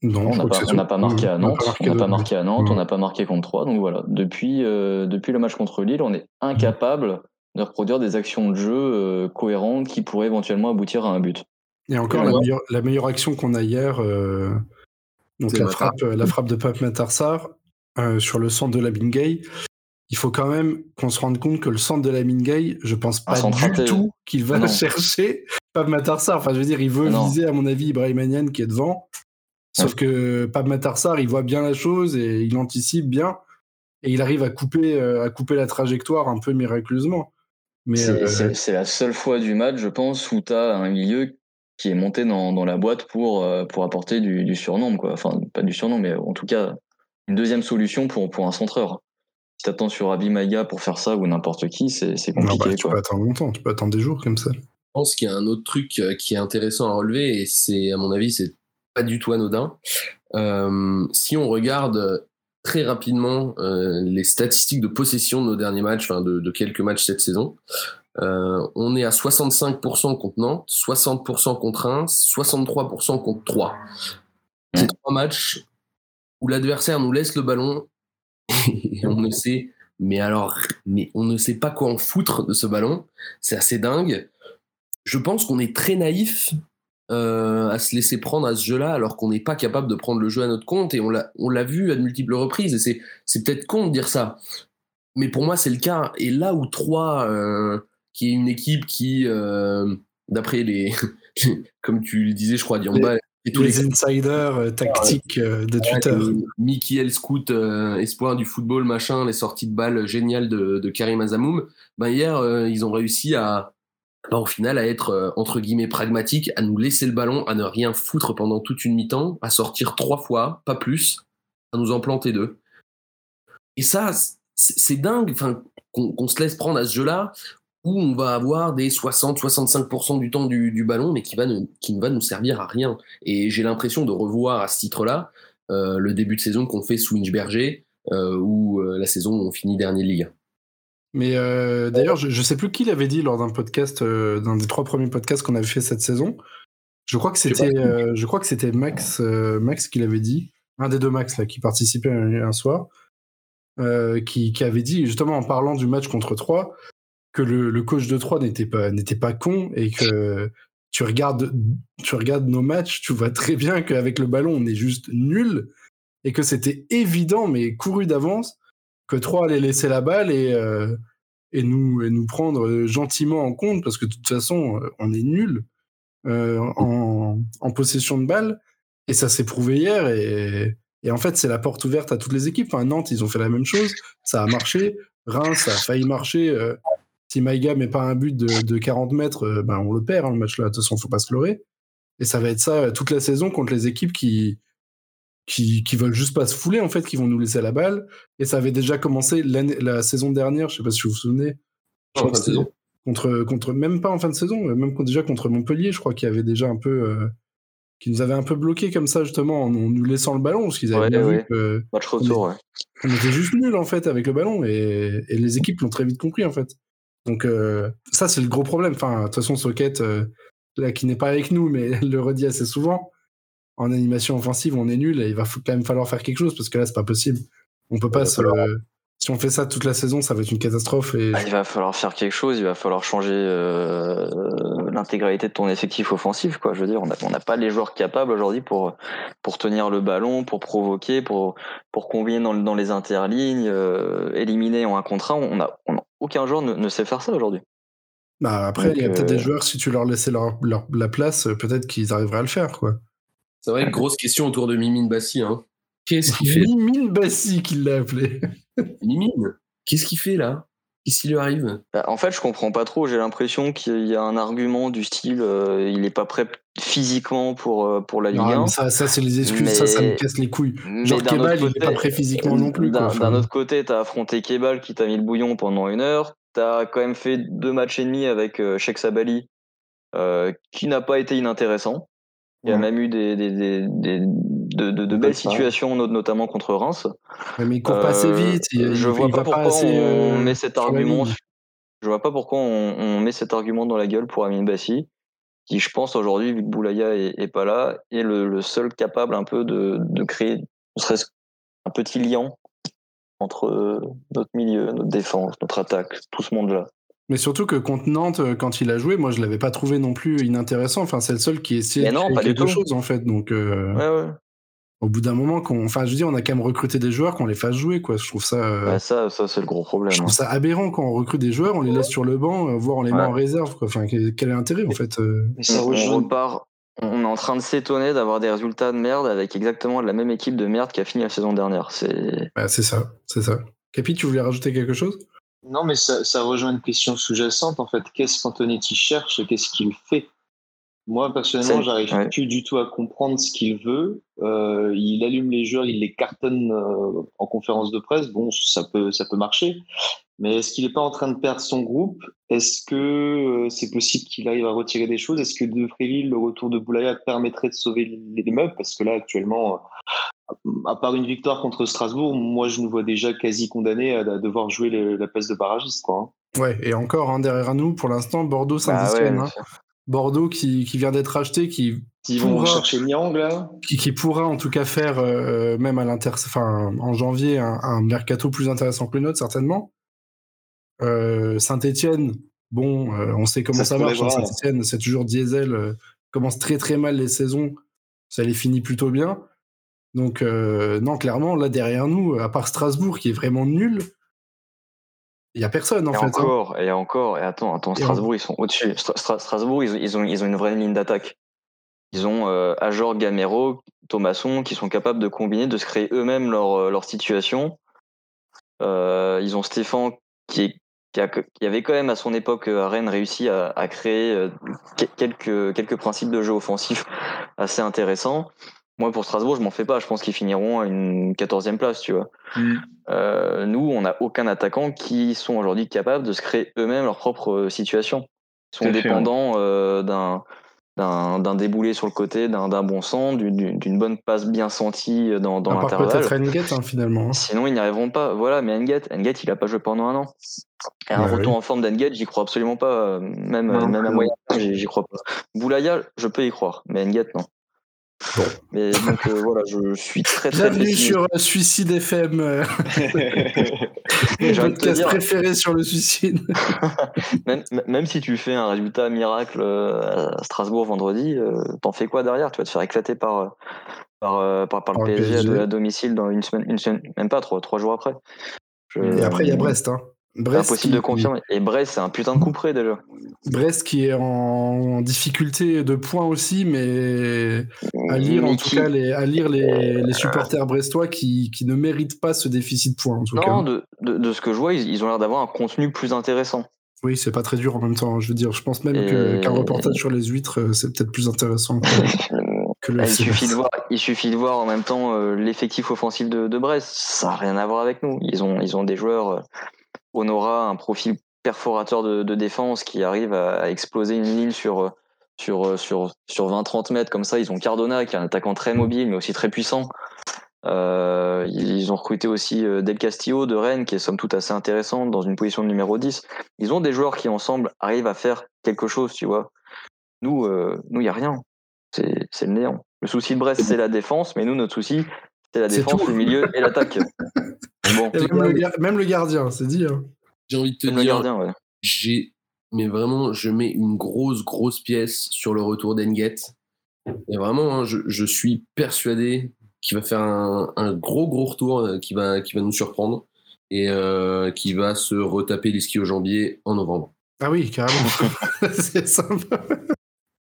Speaker 1: Non,
Speaker 2: On
Speaker 1: je
Speaker 2: n'a pas, on pas marqué à Nantes, on n'a pas marqué à Nantes, on n'a pas marqué contre 3. Donc voilà, depuis, euh, depuis le match contre Lille, on est incapable de reproduire des actions de jeu euh, cohérentes qui pourraient éventuellement aboutir à un but.
Speaker 1: Et encore, la, meilleure, la meilleure action qu'on a hier, euh, donc
Speaker 7: C'est
Speaker 1: la frappe, la frappe de Pape Matarsar euh, sur le centre de la Bingay, il faut quand même qu'on se rende compte que le centre de la Bingay, je pense pas du tout qu'il va
Speaker 2: Non.
Speaker 1: chercher Pape Matarsar. Enfin, je veux dire, il veut
Speaker 2: Non.
Speaker 1: viser, à mon avis, Ibrahim Niane qui est devant. Sauf que Pape Matarsar, il voit bien la chose et il anticipe bien. Et il arrive à couper, euh, à couper la trajectoire un peu miraculeusement. Mais
Speaker 2: C'est
Speaker 1: euh,
Speaker 2: la seule fois du match, je pense, où tu as un milieu qui est monté dans, dans la boîte pour, euh, pour apporter du, du surnombre. Quoi. Enfin, pas du surnombre, mais en tout cas, une deuxième solution pour, pour un centreur. Si t'attends sur Abi Maïga pour faire ça ou n'importe qui, c'est
Speaker 1: non, bah,
Speaker 2: compliqué.
Speaker 1: tu
Speaker 2: quoi.
Speaker 1: peux attendre longtemps, tu peux attendre des jours comme ça.
Speaker 7: Je pense qu'il y a un autre truc euh, qui est intéressant à relever et c'est, à mon avis, c'est pas du tout anodin. Euh, si on regarde très rapidement euh, les statistiques de possession de nos derniers matchs, enfin de, de quelques matchs cette saison, euh, on est à 65% contre Nantes, 60% contre Reims, 63% contre 3. C'est trois matchs où l'adversaire nous laisse le ballon *laughs* et on ne sait, mais alors, mais on ne sait pas quoi en foutre de ce ballon. C'est assez dingue. Je pense qu'on est très naïf euh, à se laisser prendre à ce jeu-là, alors qu'on n'est pas capable de prendre le jeu à notre compte. Et on l'a, on l'a vu à de multiples reprises. Et c'est, peut-être con de dire ça, mais pour moi c'est le cas. Et là où 3, euh, qui est une équipe qui, euh, d'après les, *laughs* comme tu le disais, je crois, Diamba, et tous
Speaker 1: les,
Speaker 7: les
Speaker 1: insiders tactiques de Twitter.
Speaker 7: Mickey El Scout, espoir du football, machin, les sorties de balles géniales de, de Karim Azamoum, ben hier, ils ont réussi à, ben, au final, à être, euh, entre guillemets, pragmatiques, à nous laisser le ballon, à ne rien foutre pendant toute une mi-temps, à sortir trois fois, pas plus, à nous en planter deux. Et ça, c'est dingue qu'on qu'on se laisse prendre à ce jeu-là, où on va avoir des 60-65% du temps du, du ballon, mais qui, va ne, qui ne va nous servir à rien. Et j'ai l'impression de revoir à ce titre-là euh, le début de saison qu'on fait sous Inchberger, euh, ou euh, la saison où on finit dernier de Ligue.
Speaker 1: Mais euh, d'ailleurs, je, je sais plus qui l'avait dit lors d'un podcast, euh, d'un des trois premiers podcasts qu'on avait fait cette saison. Je crois que c'était, euh, je crois que c'était Max, euh, Max qui l'avait dit, un des deux Max là qui participait un, un soir, qui, qui avait dit justement en parlant du match contre 3 que le, le coach de 3 n'était pas n'était pas con et que tu regardes tu regardes nos matchs, tu vois très bien qu'avec le ballon on est juste nul et que c'était évident mais couru d'avance que 3 allait laisser la balle et euh, et nous et nous prendre gentiment en compte parce que de toute façon euh, on est nul euh, en, en possession de balle et ça s'est prouvé hier et, et en fait c'est la porte ouverte à toutes les équipes. Enfin, Nantes ils ont fait la même chose, ça a marché. Reims ça a failli marcher. si Maïga met pas un but de, de 40 mètres, ben on le perd hein, le match là. De toute façon faut pas se leurrer. Et ça va être ça toute la saison contre les équipes qui qui, qui veulent juste pas se fouler en fait, qui vont nous laisser la balle. Et ça avait déjà commencé la saison dernière, je sais pas si vous vous souvenez. Je
Speaker 7: En fin de saison.
Speaker 1: contre, contre, même pas en fin de saison, même déjà contre Montpellier, je crois qu'il y avait déjà un peu, euh, qui nous avait un peu bloqué comme ça justement en, nous laissant le ballon, parce qu'ils avaient
Speaker 2: Ouais,
Speaker 1: bien
Speaker 2: ouais.
Speaker 1: vu que
Speaker 2: Match retour, ouais.
Speaker 1: on était juste nuls en fait avec le ballon et, et les équipes l'ont très vite compris en fait. Donc euh, ça c'est le gros problème. Enfin, de toute façon, Socket, euh, là qui n'est pas avec nous, mais elle *laughs* le redit assez souvent, en animation offensive, on est nul et il va quand même falloir faire quelque chose parce que là c'est pas possible. On peut pas se. Si on fait ça toute la saison, ça va être une catastrophe. Et
Speaker 2: Ah, il va falloir faire quelque chose, il va falloir changer euh, l'intégralité de ton effectif offensif. Quoi. Je veux dire, on n'a on pas les joueurs capables aujourd'hui pour, pour tenir le ballon, pour provoquer, pour, pour combiner dans, le- dans les interlignes, euh, éliminer en un contre un. On a, on a- aucun joueur ne, ne sait faire ça aujourd'hui.
Speaker 1: bah, après,
Speaker 2: Donc,
Speaker 1: il y a peut-être
Speaker 2: euh,
Speaker 1: des joueurs, si tu leur laissais leur, leur- la place, euh, peut-être qu'ils arriveraient à le faire. quoi.
Speaker 7: C'est vrai, grosse question autour de Mimine Bassi. Hein. Qu'est-ce *laughs* qu'il fait
Speaker 1: Mimine Bassi qui l'a appelé. *laughs*
Speaker 7: Mimine Qu'est-ce qu'il fait là? Qu'est-ce qui lui arrive?
Speaker 2: Bah, en fait, je comprends pas trop. J'ai l'impression qu'il y a un argument du style euh, il est pas prêt physiquement pour, euh, pour la Ligue
Speaker 1: Non,
Speaker 2: 1.
Speaker 1: mais ça, ça c'est les excuses, ça, ça me casse les couilles.
Speaker 2: Mais
Speaker 1: Genre Kebal, il est pas prêt physiquement non plus. quoi.
Speaker 2: D'un
Speaker 1: Enfin,
Speaker 2: d'un autre côté, t'as affronté Kebal qui t'a mis le bouillon pendant une heure. T'as quand même fait deux matchs et demi avec euh, Sheikh Sabali, euh, qui n'a pas été inintéressant. Il y a
Speaker 1: Ouais.
Speaker 2: même eu des, des, des, des- de, de, belles situations, not- notamment contre Reims.
Speaker 1: ouais, mais il court pas assez
Speaker 2: Euh,
Speaker 1: vite. Il,
Speaker 2: je
Speaker 1: il-
Speaker 2: vois
Speaker 1: il
Speaker 2: pas pourquoi on
Speaker 1: euh,
Speaker 2: met cet argument. Je vois pas pourquoi on, on met cet argument dans la gueule pour Amin Bassi, qui, je pense, aujourd'hui, vu que Boulaya est, est pas là, est le, le seul capable un peu de, de créer, ne serait-ce un petit lien entre euh, notre milieu, notre défense, notre attaque, tout ce monde-là.
Speaker 1: Mais surtout que contre Nantes, euh, quand il a joué, moi je l'avais pas trouvé non plus inintéressant. Enfin, c'est le seul qui essayait de
Speaker 2: non, pas du
Speaker 1: quelque chose en fait. Donc, euh,
Speaker 2: Ouais, ouais.
Speaker 1: au bout d'un moment, qu'on, enfin, je veux dire, on a quand même recruté des joueurs qu'on les fasse jouer, quoi. Je trouve ça, euh,
Speaker 2: Bah, ça, ça c'est le gros problème.
Speaker 1: je trouve
Speaker 2: hein.
Speaker 1: ça aberrant quand on recrute des joueurs, on les laisse sur le banc, euh, voire on les met en réserve, quoi. Enfin, quel, quel est l'intérêt en fait euh,
Speaker 8: Mais ça
Speaker 2: on, repart. On est en train de s'étonner d'avoir des résultats de merde avec exactement la même équipe de merde qui a fini la saison dernière. C'est
Speaker 1: bah, C'est ça, c'est ça. Capi, tu voulais rajouter quelque chose?
Speaker 8: Non, mais ça, ça rejoint une question sous-jacente, en fait. Qu'est-ce qu'Antonetti cherche et qu'est-ce qu'il fait? Moi, personnellement, j'arrive
Speaker 2: ouais.
Speaker 8: plus du tout à comprendre ce qu'il veut. Euh, il allume les joueurs, il les cartonne euh, en conférence de presse. Bon, ça peut, ça peut marcher. Mais est-ce qu'il n'est pas en train de perdre son groupe? Est-ce que euh, c'est possible qu'il arrive à retirer des choses? Est-ce que De Fréville, le retour de Boulaya permettrait de sauver les les meubles? Parce que là, actuellement, à part une victoire contre Strasbourg, moi, je nous vois déjà quasi condamné à devoir jouer le- la place de barragiste. Quoi, hein.
Speaker 1: Ouais, et encore, hein, derrière nous, pour l'instant,
Speaker 2: Bah
Speaker 1: Bordeaux-Saint-Etienne.
Speaker 2: ouais,
Speaker 1: hein. Bordeaux qui, qui vient d'être acheté, qui,
Speaker 8: Ils vont
Speaker 1: Pourra-
Speaker 8: chercher Niang, là
Speaker 1: qui, qui pourra en tout cas faire, euh, même à l'inter, enfin, en janvier, un, un mercato plus intéressant que le nôtre, certainement. Euh, Saint-Etienne, bon, euh, on sait comment
Speaker 8: Ça
Speaker 1: marche. hein. Saint-Etienne, c'est toujours diesel, commence très très mal les saisons, ça les finit plutôt bien. Donc, euh, non, clairement, là derrière nous, à part Strasbourg qui est vraiment nul, il y a personne en
Speaker 2: Et
Speaker 1: fait. hein.
Speaker 2: encore, et encore, et attends, attends,
Speaker 1: Et
Speaker 2: Strasbourg, ils sont au-dessus. Stra- Stra- Strasbourg, ils, ils ont, ils ont une vraie ligne d'attaque. Ils ont euh, Ajor, Gamero, Thomasson qui sont capables de combiner, de se créer eux-mêmes leur, euh, leur situation. Euh, ils ont Stéphane qui, est, qui, a- qui avait quand même à son époque à Rennes réussi à, à créer que- quelques, quelques principes de jeu offensif assez intéressants. Moi, pour Strasbourg, je m'en fais pas. Je pense qu'ils finiront à une 14e place, tu vois. Euh, nous, on n'a aucun attaquant qui sont aujourd'hui capables de se créer eux-mêmes leur propre euh, situation. Ils sont dépendants euh, d'un d'un déboulé sur le côté, d'un bon sens, d'une bonne passe bien sentie dans, dans l'intervalle.
Speaker 1: peut-être hein, finalement. hein.
Speaker 2: Sinon, ils n'y arriveront pas. Voilà, mais Enget, Enget, il a pas joué pendant un an. Et un
Speaker 1: Ouais,
Speaker 2: retour
Speaker 1: oui.
Speaker 2: en forme d'Enget, j'y crois absolument pas. Même,
Speaker 8: Non,
Speaker 2: même à moyen, j'y crois pas. Boulaya, je peux y croire, mais Enget, non.
Speaker 1: Bon.
Speaker 2: Mais donc euh, voilà, je suis très très
Speaker 1: Bienvenue
Speaker 2: pessimiste.
Speaker 1: sur euh, Suicide FM, euh, *laughs*
Speaker 2: J'ai
Speaker 1: mon
Speaker 2: te
Speaker 1: podcast
Speaker 2: dire-
Speaker 1: préféré sur le suicide. *laughs*
Speaker 2: Même, même si tu fais un résultat miracle euh, à Strasbourg vendredi, euh, t'en fais quoi derrière? Tu vas te faire éclater par, euh, par, euh, par, par le PSG, à,
Speaker 1: PSG.
Speaker 2: à domicile dans une semaine, une semaine, même pas trois, trois jours après. Je-
Speaker 1: Et après, il y a Brest. Hein. Brest,
Speaker 2: Impossible
Speaker 1: qui,
Speaker 2: de confirmer. Et Brest, c'est un putain de coup près déjà.
Speaker 1: Brest qui est en, difficulté de points aussi, mais à lire en tout cas les, à lire les, les supporters brestois qui, qui ne méritent pas ce déficit de points en tout
Speaker 2: Non,
Speaker 1: cas.
Speaker 2: de, de, de ce que je vois, ils, ils ont l'air d'avoir un contenu plus intéressant.
Speaker 1: Oui, c'est pas très dur en même temps. Je veux dire, je pense même qu'un reportage sur les huîtres, euh, c'est peut-être plus intéressant que, *laughs* que le
Speaker 2: Il suffit, de voir, il suffit de voir en même temps euh, l'effectif offensif de, de Brest. Ça n'a rien à voir avec nous. Ils ont, ils ont des joueurs. euh, Honora, un profil perforateur de, de défense qui arrive à, à exploser une ligne sur, euh, sur, euh, sur, sur 20-30 mètres. Comme ça, ils ont Cardona, qui est un attaquant très mobile, mais aussi très puissant. Euh, ils ont recruté aussi euh, Del Castillo de Rennes, qui est somme toute assez intéressant dans une position de numéro 10. Ils ont des joueurs qui, ensemble, arrivent à faire quelque chose, tu vois. Nous, euh, nous, il n'y a rien. C'est le néant. Le souci de Brest, c'est la défense, mais nous, notre souci, c'est la défense, le milieu et l'attaque. *laughs* Bon,
Speaker 1: même, le, gar- même le gardien, c'est dit. hein.
Speaker 7: J'ai envie de te
Speaker 2: même le
Speaker 7: dire,
Speaker 2: gardien, ouais.
Speaker 7: j'ai, mais vraiment, je mets une grosse, grosse pièce sur le retour d'Enget. Et vraiment, hein, je, je suis persuadé qu'il va faire un, un gros, gros retour euh, qui va, qui va nous surprendre et euh, qui va se retaper les skis au jambier en novembre.
Speaker 1: Ah oui, carrément. *laughs* *laughs* c'est sympa.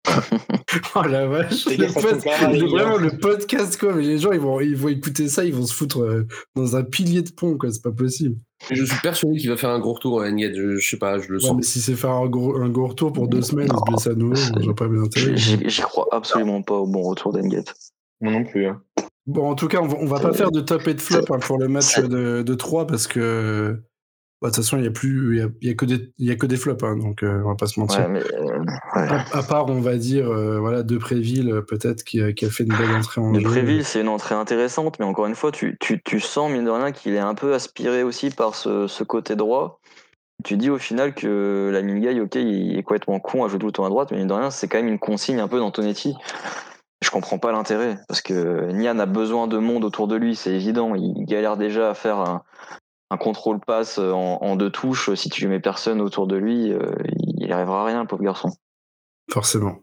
Speaker 1: *laughs* oh la vache.
Speaker 8: Les
Speaker 1: Le pod- vraiment
Speaker 8: hein.
Speaker 1: le podcast quoi, mais les gens ils vont, ils vont écouter ça, ils vont se foutre euh, dans un pilier de pont quoi, c'est pas possible.
Speaker 7: Je suis persuadé qu'il va faire un gros retour à Enget. Je, je sais pas, je le
Speaker 1: Ouais,
Speaker 7: sens.
Speaker 1: mais si c'est faire un gros, un gros retour pour deux semaines, il se blesse à nouveau, j'ai pas bien intérêt.
Speaker 2: J'y j'y crois absolument pas au bon retour d'Enget.
Speaker 8: Moi non plus. hein.
Speaker 1: Bon, en tout cas, on va, on va pas faire de top et de flop hein, pour le match de, de 3 parce que bah, de toute façon, il y a plus, y a, y a que des, y a que des flops, hein, donc euh, on va pas se mentir.
Speaker 2: Ouais, mais euh, ouais.
Speaker 1: À, à part, on va dire, euh, voilà, Depréville, euh, peut-être, qui, a- qui a fait une belle entrée en
Speaker 2: De
Speaker 1: jeu.
Speaker 2: Préville, c'est une entrée intéressante, mais encore une fois, tu, tu, tu sens, mine de rien, qu'il est un peu aspiré aussi par ce, ce côté droit. Tu dis au final que la Minguy, ok, il est complètement con à jouer tout le temps à droite, mais mine de rien, c'est quand même une consigne un peu d'Antonetti. Je comprends pas l'intérêt, parce que Nian a besoin de monde autour de lui, c'est évident. Il galère déjà à faire un, un contrôle passe en, en deux touches, si tu lui mets personne autour de lui, euh, il n'y arrivera à rien, pauvre garçon.
Speaker 1: Forcément.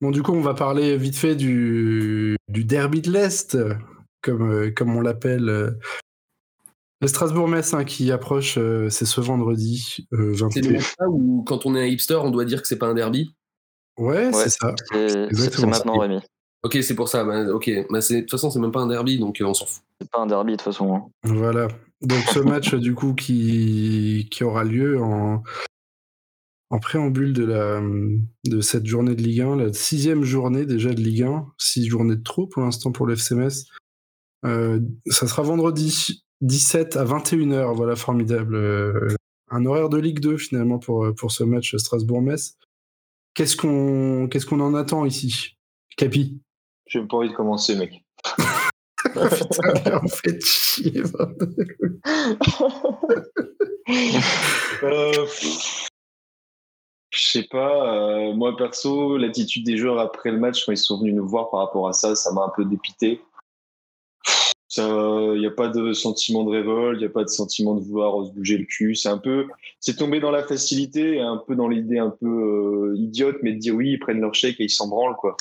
Speaker 1: Bon, du coup, on va parler vite fait du, du derby de l'Est, comme, euh, comme on l'appelle. euh. Le Strasbourg-Metz hein, qui approche, euh, c'est ce vendredi euh,
Speaker 7: C'est
Speaker 1: 21.
Speaker 7: le cas où, quand on est un hipster, on doit dire que c'est pas un derby?
Speaker 1: Ouais,
Speaker 2: Ouais.
Speaker 1: c'est ça.
Speaker 2: C'est maintenant. Rémi.
Speaker 7: Ok, c'est pour ça. bah, ok, bah, c'est- de toute façon, c'est même pas un derby, donc euh, on s'en fout.
Speaker 2: C'est pas un derby de toute façon. hein.
Speaker 1: Voilà. Donc ce match du coup qui, qui aura lieu en, en préambule de, la, de cette journée de Ligue 1, la sixième journée déjà de Ligue 1, six journées de trop pour l'instant pour le FCMS. Euh, ça sera vendredi 17 à 21h, voilà formidable. Euh, un horaire de Ligue 2 finalement pour, pour ce match Strasbourg-Metz. Qu'est-ce qu'on qu'est-ce qu'on en attend ici? Capi?
Speaker 8: J'ai même pas envie de commencer, mec. *laughs*
Speaker 1: Putain, *laughs* on fait chier. bordel. *laughs*
Speaker 8: Euh, je sais pas. euh, moi, perso, l'attitude des joueurs après le match, quand ils sont venus nous voir par rapport à ça, ça m'a un peu dépité. Il n'y a pas de sentiment de révolte, il n'y a pas de sentiment de vouloir se bouger le cul. C'est un peu, c'est tombé dans la facilité, un peu dans l'idée un peu euh, idiote, mais de dire oui, ils prennent leur chèque et ils s'en branlent, quoi.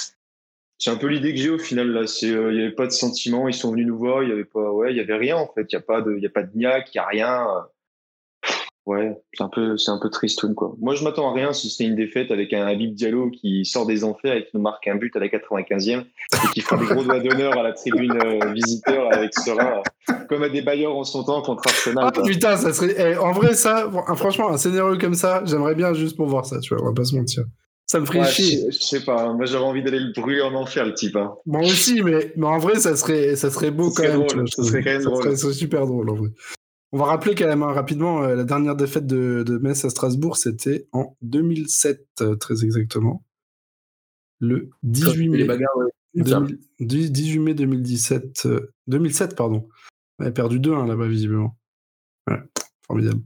Speaker 8: C'est un peu l'idée que j'ai au final là. C'est, euh, il n'y avait pas de sentiment, ils sont venus nous voir, il y avait pas, ouais, il y avait rien en fait. Il y a pas de, il y a pas de niaque, il y a rien. Ouais, c'est un peu, c'est un peu tristoun quoi. Moi, je m'attends à rien si c'était une défaite avec un Habib Diallo qui sort des enfers et qui nous marque un but à la 95e et qui fera des gros doigts d'honneur à la tribune euh, visiteur avec Serein, euh, comme à des bailleurs en son temps contre Arsenal.
Speaker 1: Ah putain, ça serait. eh, en vrai, ça, franchement, un scénario comme ça, j'aimerais bien juste pour voir ça, tu vois, on va pas se mentir. Ça me ferait
Speaker 8: Ouais,
Speaker 1: chier.
Speaker 8: je, je sais pas. Moi, j'aurais envie d'aller le brûler en enfer, le type. Hein.
Speaker 1: Moi aussi, mais, mais en vrai, ça serait, ça serait beau
Speaker 8: Ça
Speaker 1: quand
Speaker 8: serait
Speaker 1: même.
Speaker 8: drôle, ça serait quand même
Speaker 1: Ça
Speaker 8: drôle.
Speaker 1: serait- ça serait super drôle, en vrai. On va rappeler quand même hein, rapidement, euh, la dernière défaite de, de Metz à Strasbourg, c'était en 2007, euh, très exactement. Le 18
Speaker 7: Et
Speaker 1: mai.
Speaker 7: les bagarres, ouais, c'est ça.
Speaker 1: 2000 dix- 18 mai 2017. euh, 2007, pardon. On a perdu 2-1 là-bas, visiblement. Ouais, formidable.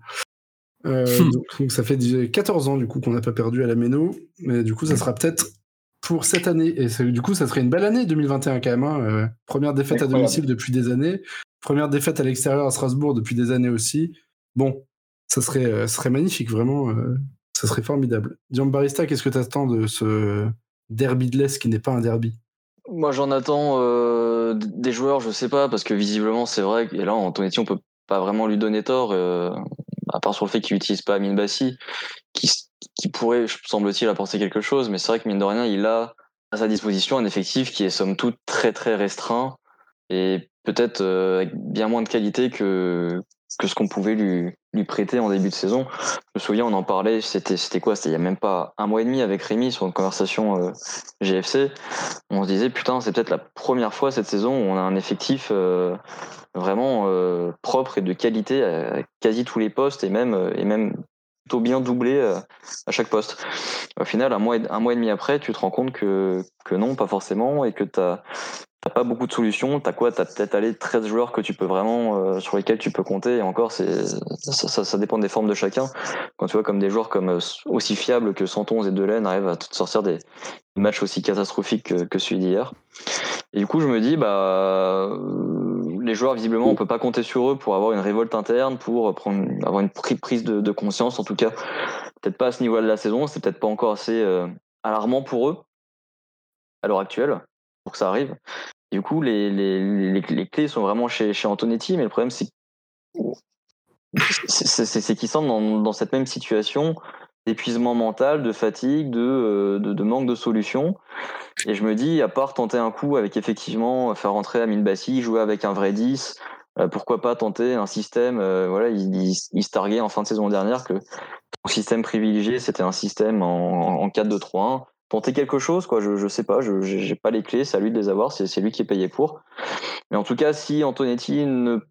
Speaker 1: Euh,
Speaker 7: Hmm.
Speaker 1: donc, donc ça fait dix- 14 ans du coup qu'on n'a pas perdu à la Méno, mais du coup ça sera peut-être pour cette année. Et ça- du coup ça serait une belle année 2021 quand même. hein, euh, première défaite à domicile depuis des années, première défaite à l'extérieur à Strasbourg depuis des années aussi. Bon, ça serait, euh, ça serait magnifique, vraiment. euh, ça serait formidable. Dion Barista, qu'est-ce que tu attends de ce derby de l'Est qui n'est pas un derby?
Speaker 2: Moi, j'en attends euh, des joueurs, je sais pas, parce que visiblement, c'est vrai. Et là, Antonetti, on peut pas vraiment lui donner tort, euh, part sur le fait qu'il utilise pas Amin Bassi, qui, pourrait, semble-t-il, apporter quelque chose. Mais c'est vrai que mine de rien, il a à sa disposition un effectif qui est somme toute très très restreint et peut-être euh, bien moins de qualité que ce qu'on pouvait lui, prêter en début de saison. Je me souviens, on en parlait, c'était quoi? C'était il y a même pas un mois et demi avec Rémi sur une conversation euh, GFC on se disait putain c'est peut-être la première fois cette saison où on a un effectif euh, vraiment euh, propre et de qualité à quasi tous les postes et même euh, et même plutôt bien doublé euh, à chaque poste. Au final un mois et, un mois et demi après tu te rends compte que que non pas forcément et que t'as T'as pas beaucoup de solutions. T'as quoi? T'as peut-être allé 13 joueurs que tu peux vraiment euh, sur lesquels tu peux compter. Et encore, c'est ça, ça, ça dépend des formes de chacun. Quand tu vois comme des joueurs comme euh, aussi fiables que Santon et Delaine arrivent à te sortir des matchs aussi catastrophiques que, que celui d'hier. Et du coup, je me dis, bah, euh, les joueurs visiblement, on peut pas compter sur eux pour avoir une révolte interne, pour prendre, avoir une pri- prise de, de conscience. En tout cas, peut-être pas à ce niveau de la saison. C'est peut-être pas encore assez euh, alarmant pour eux à l'heure actuelle pour que ça arrive. Et du coup, les, les, les, les clés sont vraiment chez, chez Antonetti, mais le problème, c'est c'est- c'est- c'est qu'ils sont dans, dans cette même situation d'épuisement mental, de fatigue, de, euh, de, de manque de solutions. Et je me dis, à part tenter un coup avec effectivement faire rentrer Amin Bassi, jouer avec un vrai 10, euh, pourquoi pas tenter un système, euh, voilà, il, il, il se targuait en fin de saison dernière que son système privilégié, c'était un système en, en 4-2-3-1 tenter quelque chose, quoi. Je, je sais pas, je j'ai pas les clés, c'est à lui de les avoir, c'est lui qui est payé pour. Mais en tout cas, si Antonetti ne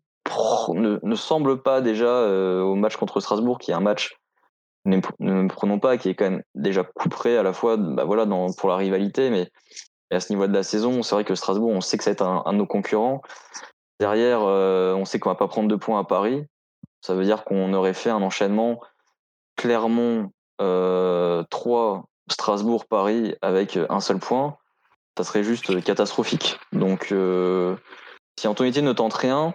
Speaker 2: ne, ne semble pas déjà euh, au match contre Strasbourg, qui est un match ne ne prenons pas, qui est quand même déjà coup près à la fois, bah voilà, dans, pour la rivalité, mais à ce niveau de la saison, c'est vrai que Strasbourg, on sait que être un, un de nos concurrents. Derrière, euh, on sait qu'on va pas prendre de points à Paris. Ça veut dire qu'on aurait fait un enchaînement Clermont euh, 3 Strasbourg, Paris avec un seul point, ça serait juste catastrophique. Donc, euh, si Antonetti ne tente rien,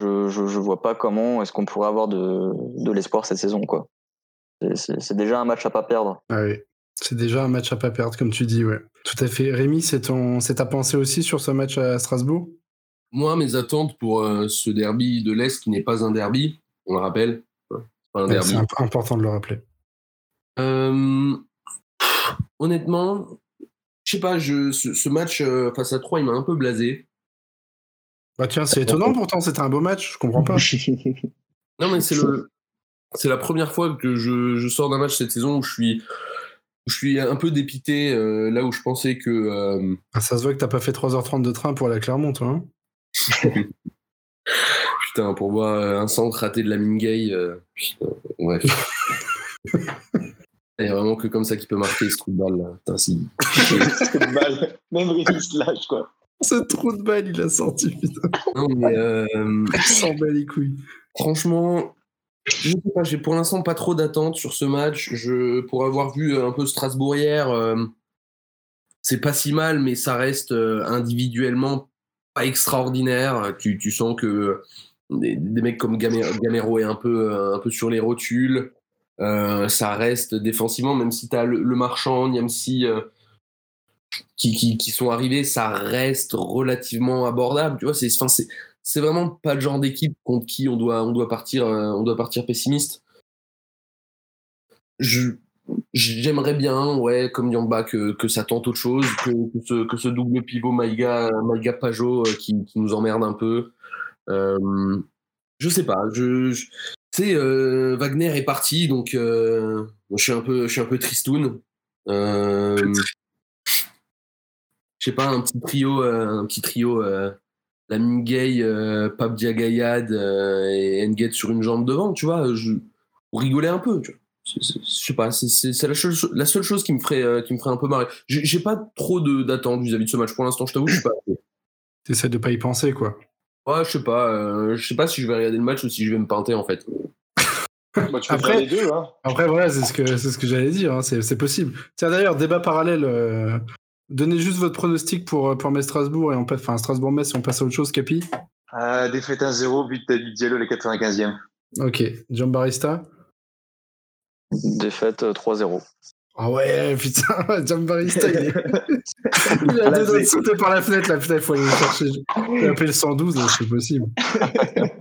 Speaker 2: je, je, je vois pas comment est-ce qu'on pourrait avoir de, de l'espoir cette saison, quoi. C'est- déjà un match à pas perdre.
Speaker 1: Ah oui. C'est déjà un match à pas perdre, comme tu dis, ouais. Tout à fait. Rémi, c'est ta pensée aussi sur ce match à Strasbourg?
Speaker 7: Moi, mes attentes pour euh, ce derby de l'Est qui n'est pas un derby, on le rappelle, hein, c'est
Speaker 1: Ouais, imp- important de le rappeler.
Speaker 7: Euh, honnêtement, je sais pas, je, ce, ce match euh, face à 3, il m'a un peu blasé.
Speaker 1: Bah tiens, c'est étonnant pourtant, c'était un beau match, je comprends pas. *laughs*
Speaker 7: Non, mais c'est le. C'est la première fois que je, je sors d'un match cette saison où je suis, où je suis un peu dépité, euh, là où je pensais que. euh,
Speaker 1: Ah, ça se voit que t'as pas fait 3h30 de train pour aller à Clermont, toi. hein *laughs*
Speaker 7: putain, pour voir euh, un centre raté de la mine gay. euh, ouais. *laughs* Il y a vraiment que comme ça qu'il peut marquer ce coup de balle. Là. Putain, si.
Speaker 8: Balle. Même Rémi se lâche, quoi.
Speaker 1: Ce trou de balle, il a sorti, putain.
Speaker 7: Non, mais, euh,
Speaker 1: Il s'en bat les couilles.
Speaker 7: Franchement, je sais pas, j'ai pour l'instant pas trop d'attentes sur ce match. Je, pour avoir vu un peu Strasbourg hier, euh, c'est pas si mal, mais ça reste euh, individuellement pas extraordinaire. Tu, tu sens que des, des mecs comme Gamero, est un peu, un peu sur les rotules. Ça reste défensivement, même si tu as le, le marchand, Niamsi, euh, qui, qui, qui sont arrivés, ça reste relativement abordable. Tu vois, c'est, c'est, vraiment pas le genre d'équipe contre qui on doit, on doit, partir, euh, on doit partir pessimiste. J'aimerais bien, ouais, comme Yamba, que, que ça tente autre chose, que, que, ce, double pivot Maïga, Maïga Pajot euh, qui, nous emmerde un peu. Euh, je sais pas, je, je- tu sais, euh, Wagner est parti, donc je suis un peu, je peu tristoun. Je sais pas, un petit trio, euh, un petit trio, euh, la Mingay, euh, Pape Diagayad euh, et Enget sur une jambe devant, tu vois, je, pour rigoler un peu, tu vois. Je sais pas, c'est- la, seule cho- la seule chose qui me ferait, euh, qui me ferait un peu marrer. J'ai pas trop de- d'attentes vis-à-vis de ce match pour l'instant, je t'avoue, je suis pas.
Speaker 1: T'essaies de pas y penser, quoi.
Speaker 7: Ouais, je sais pas, euh, je sais pas si je vais regarder le match ou si je vais me pinter en fait. *laughs*
Speaker 8: Bah, tu peux
Speaker 1: Après-
Speaker 8: faire les deux, hein.
Speaker 1: Après, voilà, c'est ce que, c'est ce que j'allais dire, hein, c'est c'est possible. Tiens, d'ailleurs, débat parallèle. Euh, donnez juste votre pronostic pour, pour Metz Strasbourg et on passe, enfin, Strasbourg-Metz et on passe à autre chose, Capi.
Speaker 8: Ah, défaite 1-0, but d'Abid Diallo, les 95e.
Speaker 1: Ok. John Barista.
Speaker 2: Défaite euh, 3-0.
Speaker 1: Ah ouais, putain, *laughs* John Barista, il est. *laughs* il a deux doigts de sauter par la fenêtre, là, putain, il faut aller le chercher. J'ai appelé le 112, là, c'est possible. *laughs*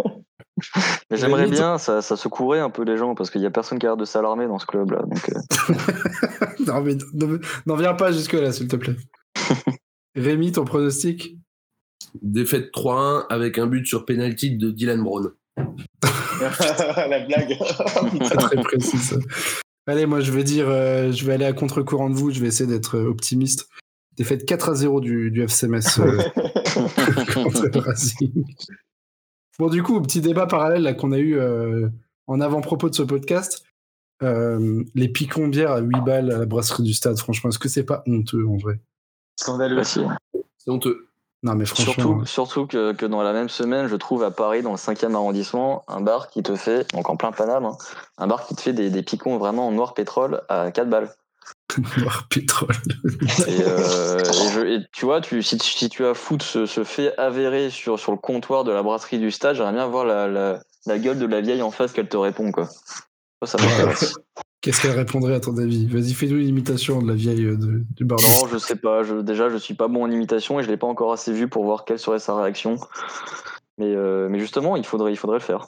Speaker 2: Mais j'aimerais bien, ça, ça secourait un peu les gens parce qu'il y a personne qui a l'air de s'alarmer dans ce club-là. Donc, euh, *laughs*
Speaker 1: non, mais n'en- viens pas jusque-là, s'il te plaît. *laughs* Rémi, ton pronostic?
Speaker 7: Défaite 3-1 avec un but sur penalty de Dylan Brown. *laughs*
Speaker 8: la blague.
Speaker 1: Très très précis ça. Allez, moi je vais dire, euh, je vais aller à contre-courant de vous, je vais essayer d'être euh, optimiste. Défaite 4 à 0 du, du FC Metz euh, contre le Racing. Bon, du coup, petit débat parallèle là, qu'on a eu euh, en avant-propos de ce podcast. Euh, les picons bières à 8 balles à la brasserie du stade, franchement, est-ce que c'est pas honteux en vrai?
Speaker 8: Scandaleux.
Speaker 2: bah, si.
Speaker 7: C'est honteux.
Speaker 1: Non, mais franchement.
Speaker 2: Surtout, surtout que, que dans la même semaine, je trouve à Paris, dans le 5e arrondissement, un bar qui te fait, donc en plein Paname, hein, un bar qui te fait des, des picons vraiment en noir pétrole à 4 balles.
Speaker 1: Noir pétrole.
Speaker 2: Et, euh, et je- et tu vois, tu, si, tu- si tu as foot ce, ce fait avéré sur, sur le comptoir de la brasserie du stade, j'aimerais bien voir la, la, la gueule de la vieille en face qu'elle te répond. Quoi. Ça, ça m'intéresse.
Speaker 1: Qu'est-ce qu'elle répondrait à ton avis? Vas-y, fais-nous une imitation de la vieille euh, de- du bar.
Speaker 2: Non, je sais pas. Je, déjà, je suis pas bon en imitation et je l'ai pas encore assez vu pour voir quelle serait sa réaction. Mais, euh, mais justement, il faudrait, il faudrait le faire.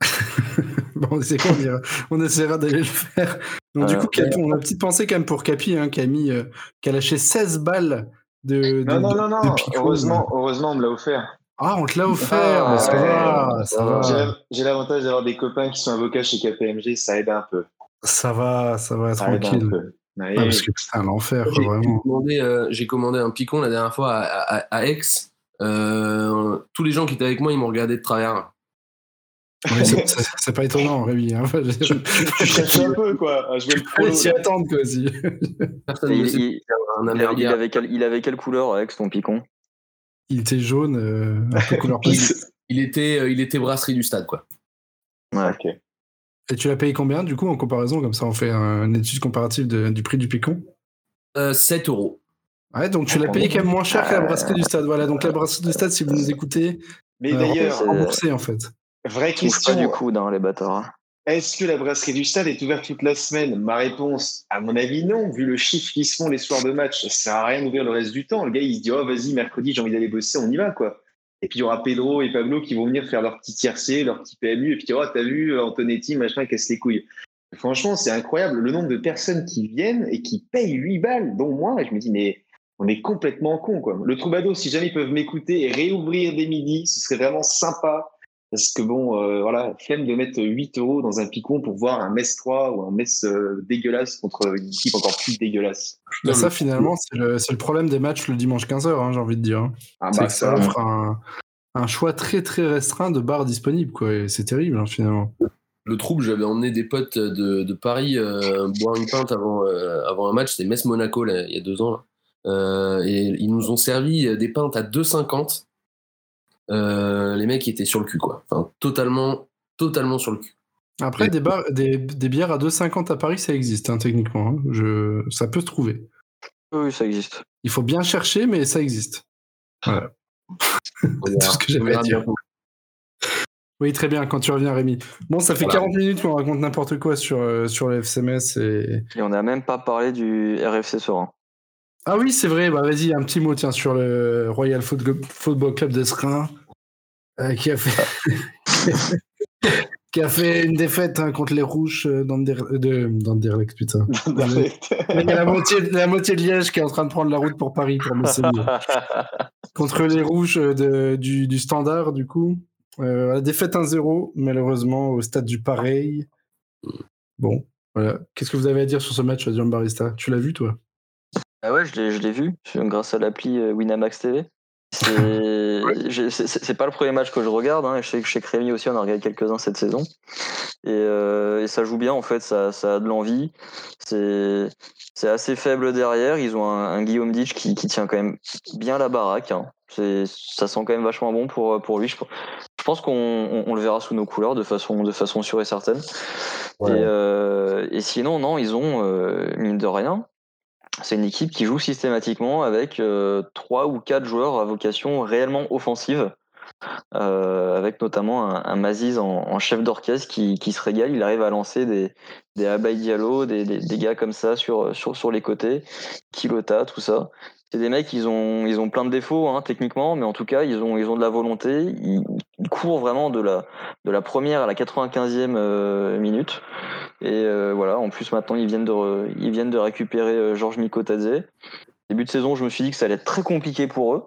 Speaker 2: *laughs* *laughs*
Speaker 1: Bon, c'est quoi on, ira- on essaiera d'aller le faire. Donc, du coup, Capi- on a une petite pensée quand même pour Capi, hein, qui, a mis, euh, qui a lâché 16 balles de. de-
Speaker 8: Non, non, non,
Speaker 1: de
Speaker 8: non. Heureusement, heureusement, on me l'a offert.
Speaker 1: Ah, on te l'a offert,
Speaker 2: Ah,
Speaker 1: mais ça
Speaker 2: ouais,
Speaker 1: va, ça
Speaker 2: ça
Speaker 1: va.
Speaker 2: va.
Speaker 8: J'ai la- J'ai l'avantage d'avoir des copains qui sont avocats chez KPMG, ça aide un peu.
Speaker 1: Ça va, ça va,
Speaker 8: Ça aide un
Speaker 1: tranquille. Ah, parce que l'enfer, quoi,
Speaker 7: J'ai
Speaker 1: vraiment.
Speaker 7: commandé, euh, j'ai commandé un picon la dernière fois à, à- à Aix. Euh, tous les gens qui étaient avec moi, ils m'ont regardé de travers.
Speaker 1: Ouais, *laughs* c'est- pas étonnant, Rémi. Hein. Enfin, je-
Speaker 8: Tu *laughs* cherches un peu, quoi, à jouer le
Speaker 1: s'y attendre, quoi, aussi.
Speaker 2: Il,
Speaker 7: sait
Speaker 2: il-
Speaker 7: un
Speaker 2: il avait, il avait quelle, il avait quelle couleur avec ton picon?
Speaker 1: Il était jaune, euh, un peu couleur. *laughs*
Speaker 7: Il était, euh, il était brasserie du stade, quoi.
Speaker 2: Ouais.
Speaker 8: Ok.
Speaker 1: Et tu l'as payé combien, du coup, en comparaison? Comme ça, on fait un- une étude comparative de- du prix du picon.
Speaker 7: Euh, 7 euros.
Speaker 1: Ouais, donc tu l'as payé quand même moins cher que la brasserie du stade. Voilà, donc la brasserie du stade, si vous nous écoutez,
Speaker 8: Mais
Speaker 1: Euh,
Speaker 8: d'ailleurs,
Speaker 2: c'est-
Speaker 1: Remboursé en fait.
Speaker 8: Vraie
Speaker 2: pas
Speaker 8: question.
Speaker 2: du hein, les bâtards.
Speaker 8: Est-ce que la brasserie du stade est ouverte toute la semaine? Ma réponse, à mon avis, non. Vu le chiffre qu'ils se font les soirs de match, ça sert à rien d'ouvrir le reste du temps. Le gars, il se dit, oh, vas-y, mercredi, j'ai envie d'aller bosser, on y va, quoi. Et puis, il y aura Pedro et Pablo qui vont venir faire leur petit tiercé, leur petit PMU, et puis, oh, t'as vu, Antonetti, machin, casse les couilles. Franchement, c'est incroyable le nombre de personnes qui viennent et qui payent 8 balles, dont moi. Et je me dis, mais on est complètement con, quoi. Le Troubado, si jamais ils peuvent m'écouter et réouvrir des midis, ce serait vraiment sympa. Parce que bon, euh, voilà, flemme de mettre 8 euros dans un picon pour voir un Metz 3 ou un Metz euh, dégueulasse contre une équipe encore plus dégueulasse.
Speaker 1: Mais ça, finalement, c'est le, problème des matchs le dimanche 15h, j'ai envie de dire. hein.
Speaker 8: Ah
Speaker 1: c'est
Speaker 8: bah
Speaker 1: que ça
Speaker 8: ça,
Speaker 1: offre un, un choix très très restreint de bars disponibles, quoi. et c'est terrible, hein, finalement.
Speaker 7: Le trouble, j'avais emmené des potes de, de Paris euh, boire une pinte avant, euh, avant un match, c'était Metz-Monaco il y a deux ans. là. Euh, et ils nous ont servi des pintes à 2,50. Euh, les mecs étaient sur le cul, quoi. Enfin, totalement, totalement sur le cul.
Speaker 1: Après, des, bars, des, des bières à 2,50 à Paris, ça existe, hein, techniquement. hein. Je, ça peut se trouver.
Speaker 2: Oui, ça existe.
Speaker 1: Il faut bien chercher, mais ça existe. Voilà. *laughs* C'est tout ce que j'avais à dire. Oui, très bien, quand tu reviens, Rémi. Bon, ça fait
Speaker 7: Voilà.
Speaker 1: 40 minutes qu'on raconte n'importe quoi sur, euh, sur le FCMS. Et...
Speaker 2: Et on n'a même pas parlé du RFC Serein.
Speaker 1: Ah oui, c'est vrai. Bah, vas-y, un petit mot tiens, sur le Royal Football, Club d'Escrin, euh, qui, a fait... *laughs* qui a fait une défaite hein, contre les Rouges euh, dans de... d'Anderlecht, putain. Il y a la moitié, la moitié de Liège qui est en train de prendre la route pour Paris pour *laughs* contre les Rouges euh, de- du, du Standard, du coup. Euh, la défaite 1-0, malheureusement, au stade du Pareil. Bon, voilà. Qu'est-ce que vous avez à dire sur ce match, Jean Barista? Tu l'as vu, toi?
Speaker 2: Ah ouais, je l'ai, vu grâce à l'appli euh, Winamax TV. *laughs* C'est, pas le premier match que je regarde. Hein. Je sais que chez Crémy aussi, on a regardé quelques-uns cette saison. Et, euh, et ça joue bien, en fait, ça, ça a de l'envie. C'est, assez faible derrière. Ils ont un, un Guillaume Ditch qui, qui tient quand même bien la baraque. hein. Ça sent quand même vachement bon pour, pour lui. Je, je pense qu'on on- on le verra sous nos couleurs de façon, de façon sûre et certaine.
Speaker 7: Ouais.
Speaker 2: Et, euh, et sinon, non, ils ont, euh, mine de rien, c'est une équipe qui joue systématiquement avec euh, trois ou quatre joueurs à vocation réellement offensive, euh, avec notamment un, Maziz en, chef d'orchestre qui, se régale. Il arrive à lancer des, des Abay Diallo, des, des, gars comme ça sur, sur, sur les côtés, Kilota, tout ça. C'est des mecs, ils ont, ils ont plein de défauts hein, techniquement, mais en tout cas, ils ont, ils ont de la volonté. Ils, courent vraiment de la, de la première à la 95e euh, minute. Et euh, voilà, en plus maintenant ils viennent de, ils viennent de récupérer euh, Georges Mikotadze. Début de saison, je me suis dit que ça allait être très compliqué pour eux.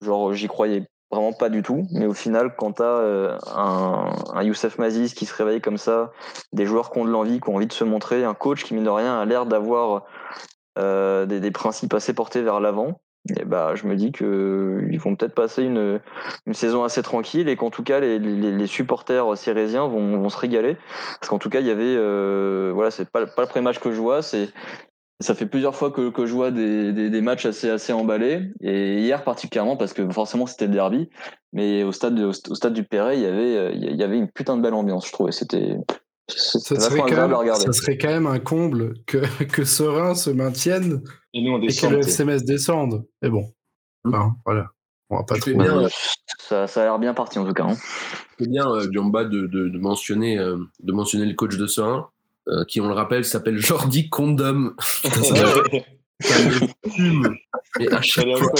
Speaker 2: Genre, j'y croyais vraiment pas du tout. Mais au final, quand euh, un, un Youssef Maziz qui se réveille comme ça, des joueurs qui ont de l'envie, qui ont envie de se montrer, un coach qui, mine de rien, a l'air d'avoir euh, des, principes assez portés vers l'avant, et bah, je me dis qu'ils vont peut-être passer une, saison assez tranquille et qu'en tout cas, les, supporters cérésiens vont, se régaler. Parce qu'en tout cas, il y avait. euh, voilà, c'est pas, le premier match que je vois, c'est. Ça fait plusieurs fois que, je vois des, matchs assez, assez emballés. Et hier, particulièrement, parce que forcément, c'était le derby. Mais au stade, du Perret, il y avait, euh, il y avait une putain de belle ambiance, je trouvais. C'était.
Speaker 1: Ça serait, quand même,
Speaker 2: regarder.
Speaker 1: ça serait quand même un comble que, *laughs* que Serein se maintienne
Speaker 8: Et nous, on
Speaker 1: et que le. FCMS descende. Mais bon, Enfin, voilà. On va pas trop.
Speaker 7: bien,
Speaker 2: Ouais, ça, ça a l'air bien parti en tout cas. hein.
Speaker 7: C'est bien, euh, Biamba, de, de, de mentionner, euh, de mentionner le coach de Serein, euh, qui, on le rappelle, s'appelle Jordi Condom. Putain, *laughs* ça me- fume. Mais à chaque fois,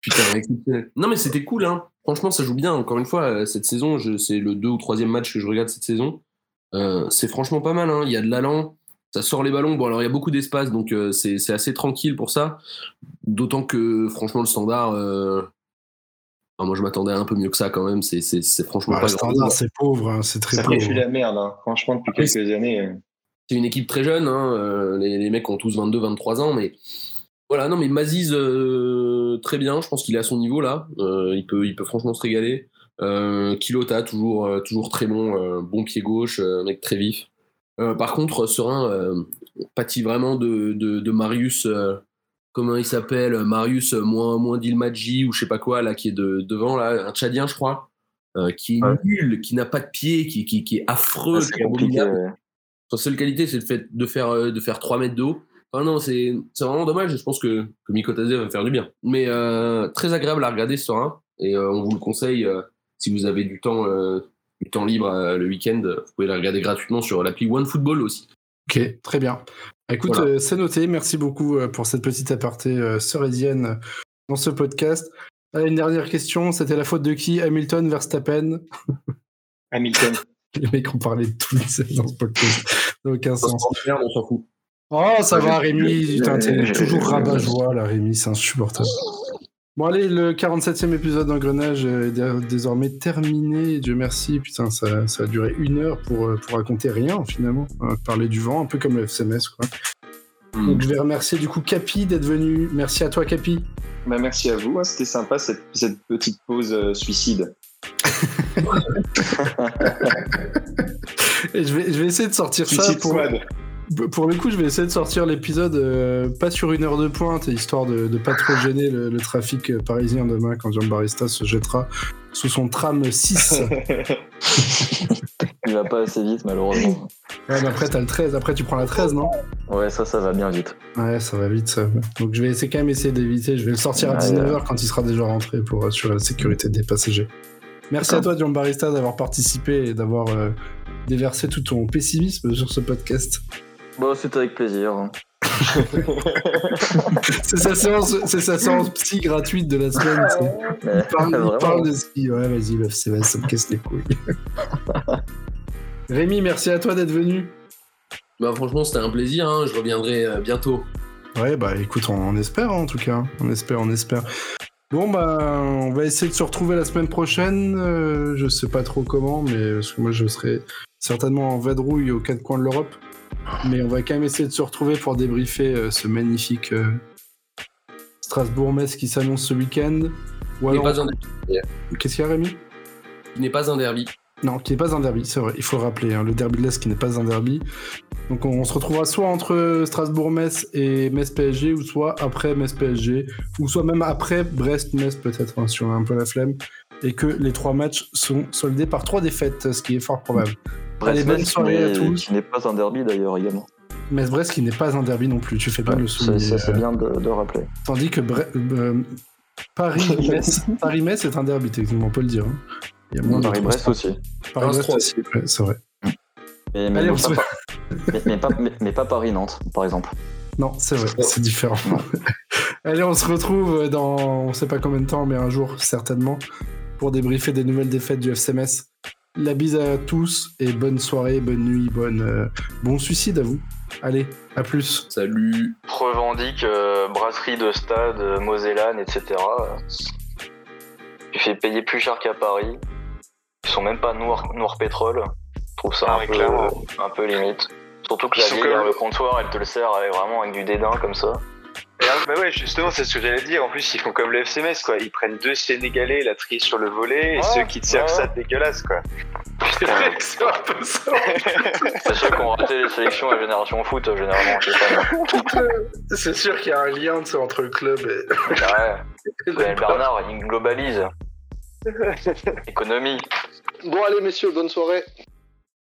Speaker 7: putain. Non, mais c'était cool, hein. Franchement, ça joue bien. Encore une fois, euh, cette saison, je- c'est le deux ou troisième match que je regarde cette saison. Euh, c'est franchement pas mal, hein. Il y a de l'allant. Ça sort les ballons. Bon, alors il y a beaucoup d'espace, donc euh, c'est c'est assez tranquille pour ça. D'autant que, franchement, le standard. euh, enfin, moi, je m'attendais à un peu mieux que ça quand même. C'est franchement
Speaker 1: Bah,
Speaker 7: pas
Speaker 1: le standard, c'est pauvre, hein, c'est très
Speaker 8: Ça
Speaker 1: pauvre.
Speaker 8: fait plus la merde, hein. franchement, depuis
Speaker 7: Après,
Speaker 8: quelques années. euh.
Speaker 7: c'est une équipe très jeune, les, les mecs ont tous 22-23 ans, mais voilà, non, mais Maziz, euh, très bien, je pense qu'il est à son niveau là, Euh, il, peut, il peut franchement se régaler. Euh, Kilota, toujours, euh, toujours très bon, euh, bon pied gauche, mec très vif. Par contre, Serein pâtit vraiment de, de, de Marius, comment il s'appelle Marius moins, moins d'Ilmadji ou je sais pas quoi, là, qui est de, devant, là, un Tchadien, je crois, qui est
Speaker 2: Ouais.
Speaker 7: nul, qui n'a pas de pied, qui, qui, qui est affreux,
Speaker 2: Ah,
Speaker 7: qui
Speaker 2: c'est
Speaker 7: est
Speaker 2: compliqué.
Speaker 7: abominable.
Speaker 2: ouais.
Speaker 7: Sa seule qualité, c'est le fait de faire, de faire 3 mètres de haut. Enfin, non, c'est c'est vraiment dommage. Je pense que, que Mikotadze va me faire du bien. Mais euh, très agréable à regarder ce Serein. Et euh, on vous le conseille, euh, si vous avez du temps, euh, du temps libre euh, le week-end, vous pouvez la regarder gratuitement sur l'appli OneFootball aussi.
Speaker 1: Ok, très bien. Écoute,
Speaker 7: Voilà.
Speaker 1: euh, c'est noté. Merci beaucoup euh, pour cette petite aparté euh, euh, dans ce podcast. Allez, une dernière question. C'était la faute de qui? Hamilton, Verstappen? *laughs*
Speaker 8: Hamilton. *laughs*
Speaker 1: Les mecs ont parlé de tout dans ce podcast. Ça n'a aucun sens.
Speaker 7: On s'en fout.
Speaker 1: Oh, ça va, Rémi. Putain, t'es toujours rabat-joie, là, Rémi. C'est insupportable. Bon, allez, le 47e épisode d'Engrenage est dé- désormais terminé. Dieu merci. Putain, ça, ça a duré une heure pour, euh, pour raconter rien, finalement. Euh, parler du vent, un peu comme le FCMS, quoi.
Speaker 7: Hmm.
Speaker 1: Donc, je vais remercier, du coup, Capi d'être venu. Merci à toi, Capi.
Speaker 8: Bah, merci à vous, c'était sympa cette, cette petite pause euh, suicide. *laughs*
Speaker 1: Et je vais, je vais essayer de sortir ça
Speaker 8: Suicide
Speaker 1: pour,
Speaker 8: Squad.
Speaker 1: Pour le coup, je vais essayer de sortir l'épisode euh, pas sur une heure de pointe, histoire de, de pas trop gêner le, le trafic euh, parisien demain quand Jean Barista se jettera sous son tram 6. *laughs*
Speaker 2: Il va pas assez vite, malheureusement.
Speaker 1: ouais, mais après, t'as le 13. Après, tu prends la 13, non?
Speaker 2: Ouais, ça, ça va bien vite.
Speaker 1: Ouais, ça va vite, ça. Donc, je vais essayer quand même essayer d'éviter. Je vais le sortir à
Speaker 2: Ouais,
Speaker 1: 19h quand il sera déjà rentré pour assurer la sécurité des passagers. Merci à toi, Jean Barista, d'avoir participé et d'avoir euh, déversé tout ton pessimisme sur ce podcast.
Speaker 2: Bon, c'était avec plaisir. *laughs*
Speaker 1: C'est sa séance, c'est sa séance psy gratuite de la semaine. Il parle, il
Speaker 2: Vraiment.
Speaker 1: parle de ski. Ouais, vas-y, le FCMS, ça me casse les couilles. *laughs* Rémi, merci à toi d'être venu.
Speaker 7: Bah, franchement, c'était un plaisir. hein. Je reviendrai euh, bientôt.
Speaker 1: Ouais, bah écoute, on, on espère hein, en tout cas. On espère, on espère. Bon, bah, on va essayer de se retrouver la semaine prochaine. euh, je sais pas trop comment, mais parce que moi, je serai certainement en vadrouille aux quatre coins de l'Europe. Mais on va quand même essayer de se retrouver pour débriefer euh, ce magnifique euh, Strasbourg-Metz qui s'annonce ce week-end. Ou alors-
Speaker 7: pas un derby.
Speaker 1: Qu'est-ce qu'il y a, Rémi?
Speaker 7: Qui n'est pas un derby.
Speaker 1: Non, qui n'est pas un derby, c'est vrai, il faut le rappeler. hein, le derby de l'Est qui n'est pas un derby. Donc on, on se retrouvera soit entre Strasbourg-Metz et Metz-PSG, ou soit après Metz-PSG, ou soit même après Brest-Metz peut-être, hein, si on a un peu la flemme, et que les trois matchs sont soldés par trois défaites, ce qui est fort probable. Allez, bonne soirée
Speaker 2: qui
Speaker 1: à
Speaker 2: n'est-
Speaker 1: tous.
Speaker 2: Qui n'est pas un derby d'ailleurs également.
Speaker 1: Metz-Brest qui n'est pas un derby non plus, tu fais bien de le
Speaker 2: C'est
Speaker 1: souligner.
Speaker 2: c'est-
Speaker 1: euh,
Speaker 2: bien de, de rappeler.
Speaker 1: Tandis que Bre- euh, Paris-Metz Paris-Metz est un derby, techniquement, on peut le dire. hein. Il y a moins de
Speaker 2: Paris-Brest aussi.
Speaker 1: Paris-Brest
Speaker 7: 15-3.
Speaker 1: aussi, ouais, c'est vrai.
Speaker 2: Mais, mais-
Speaker 1: Allez, on
Speaker 2: mais
Speaker 1: se
Speaker 2: pas, mais- mais pas, mais- mais pas Paris-Nantes, par exemple.
Speaker 1: Non, c'est vrai, c'est différent. *laughs* Allez, on se retrouve dans on sait pas combien de temps, mais un jour certainement, pour débriefer des nouvelles défaites du FCMS. La bise à tous et bonne soirée, bonne nuit, bonne, euh, bon suicide à vous. Allez, à plus.
Speaker 7: Salut.
Speaker 2: revendique euh, brasserie de stade, euh, Mosellane, etc. Tu fais payer plus cher qu'à Paris. Ils sont même pas noir, noir pétrole. Je trouve ça
Speaker 5: Ah
Speaker 2: un, peu, un peu limite. Surtout que la vers le comptoir, elle te le sert avec, vraiment avec du dédain comme ça.
Speaker 5: Et, ah, bah ouais, justement, c'est ce que j'allais dire. En plus, ils font comme le FCMS, quoi. Ils prennent deux Sénégalais, la trille sur le volet, et ceux qui te servent
Speaker 2: ouais.
Speaker 5: ça dégueulasse, quoi. C'est vrai que c'est un peu ça. *laughs*
Speaker 2: C'est ceux qui ont raté les sélections à Génération Foot, euh, généralement, je sais pas.
Speaker 3: C'est sûr qu'il y a un lien entre le club et.
Speaker 2: Ouais, *laughs* Bernard, il globalise. *laughs* Économie.
Speaker 3: Bon, allez, messieurs, bonne soirée.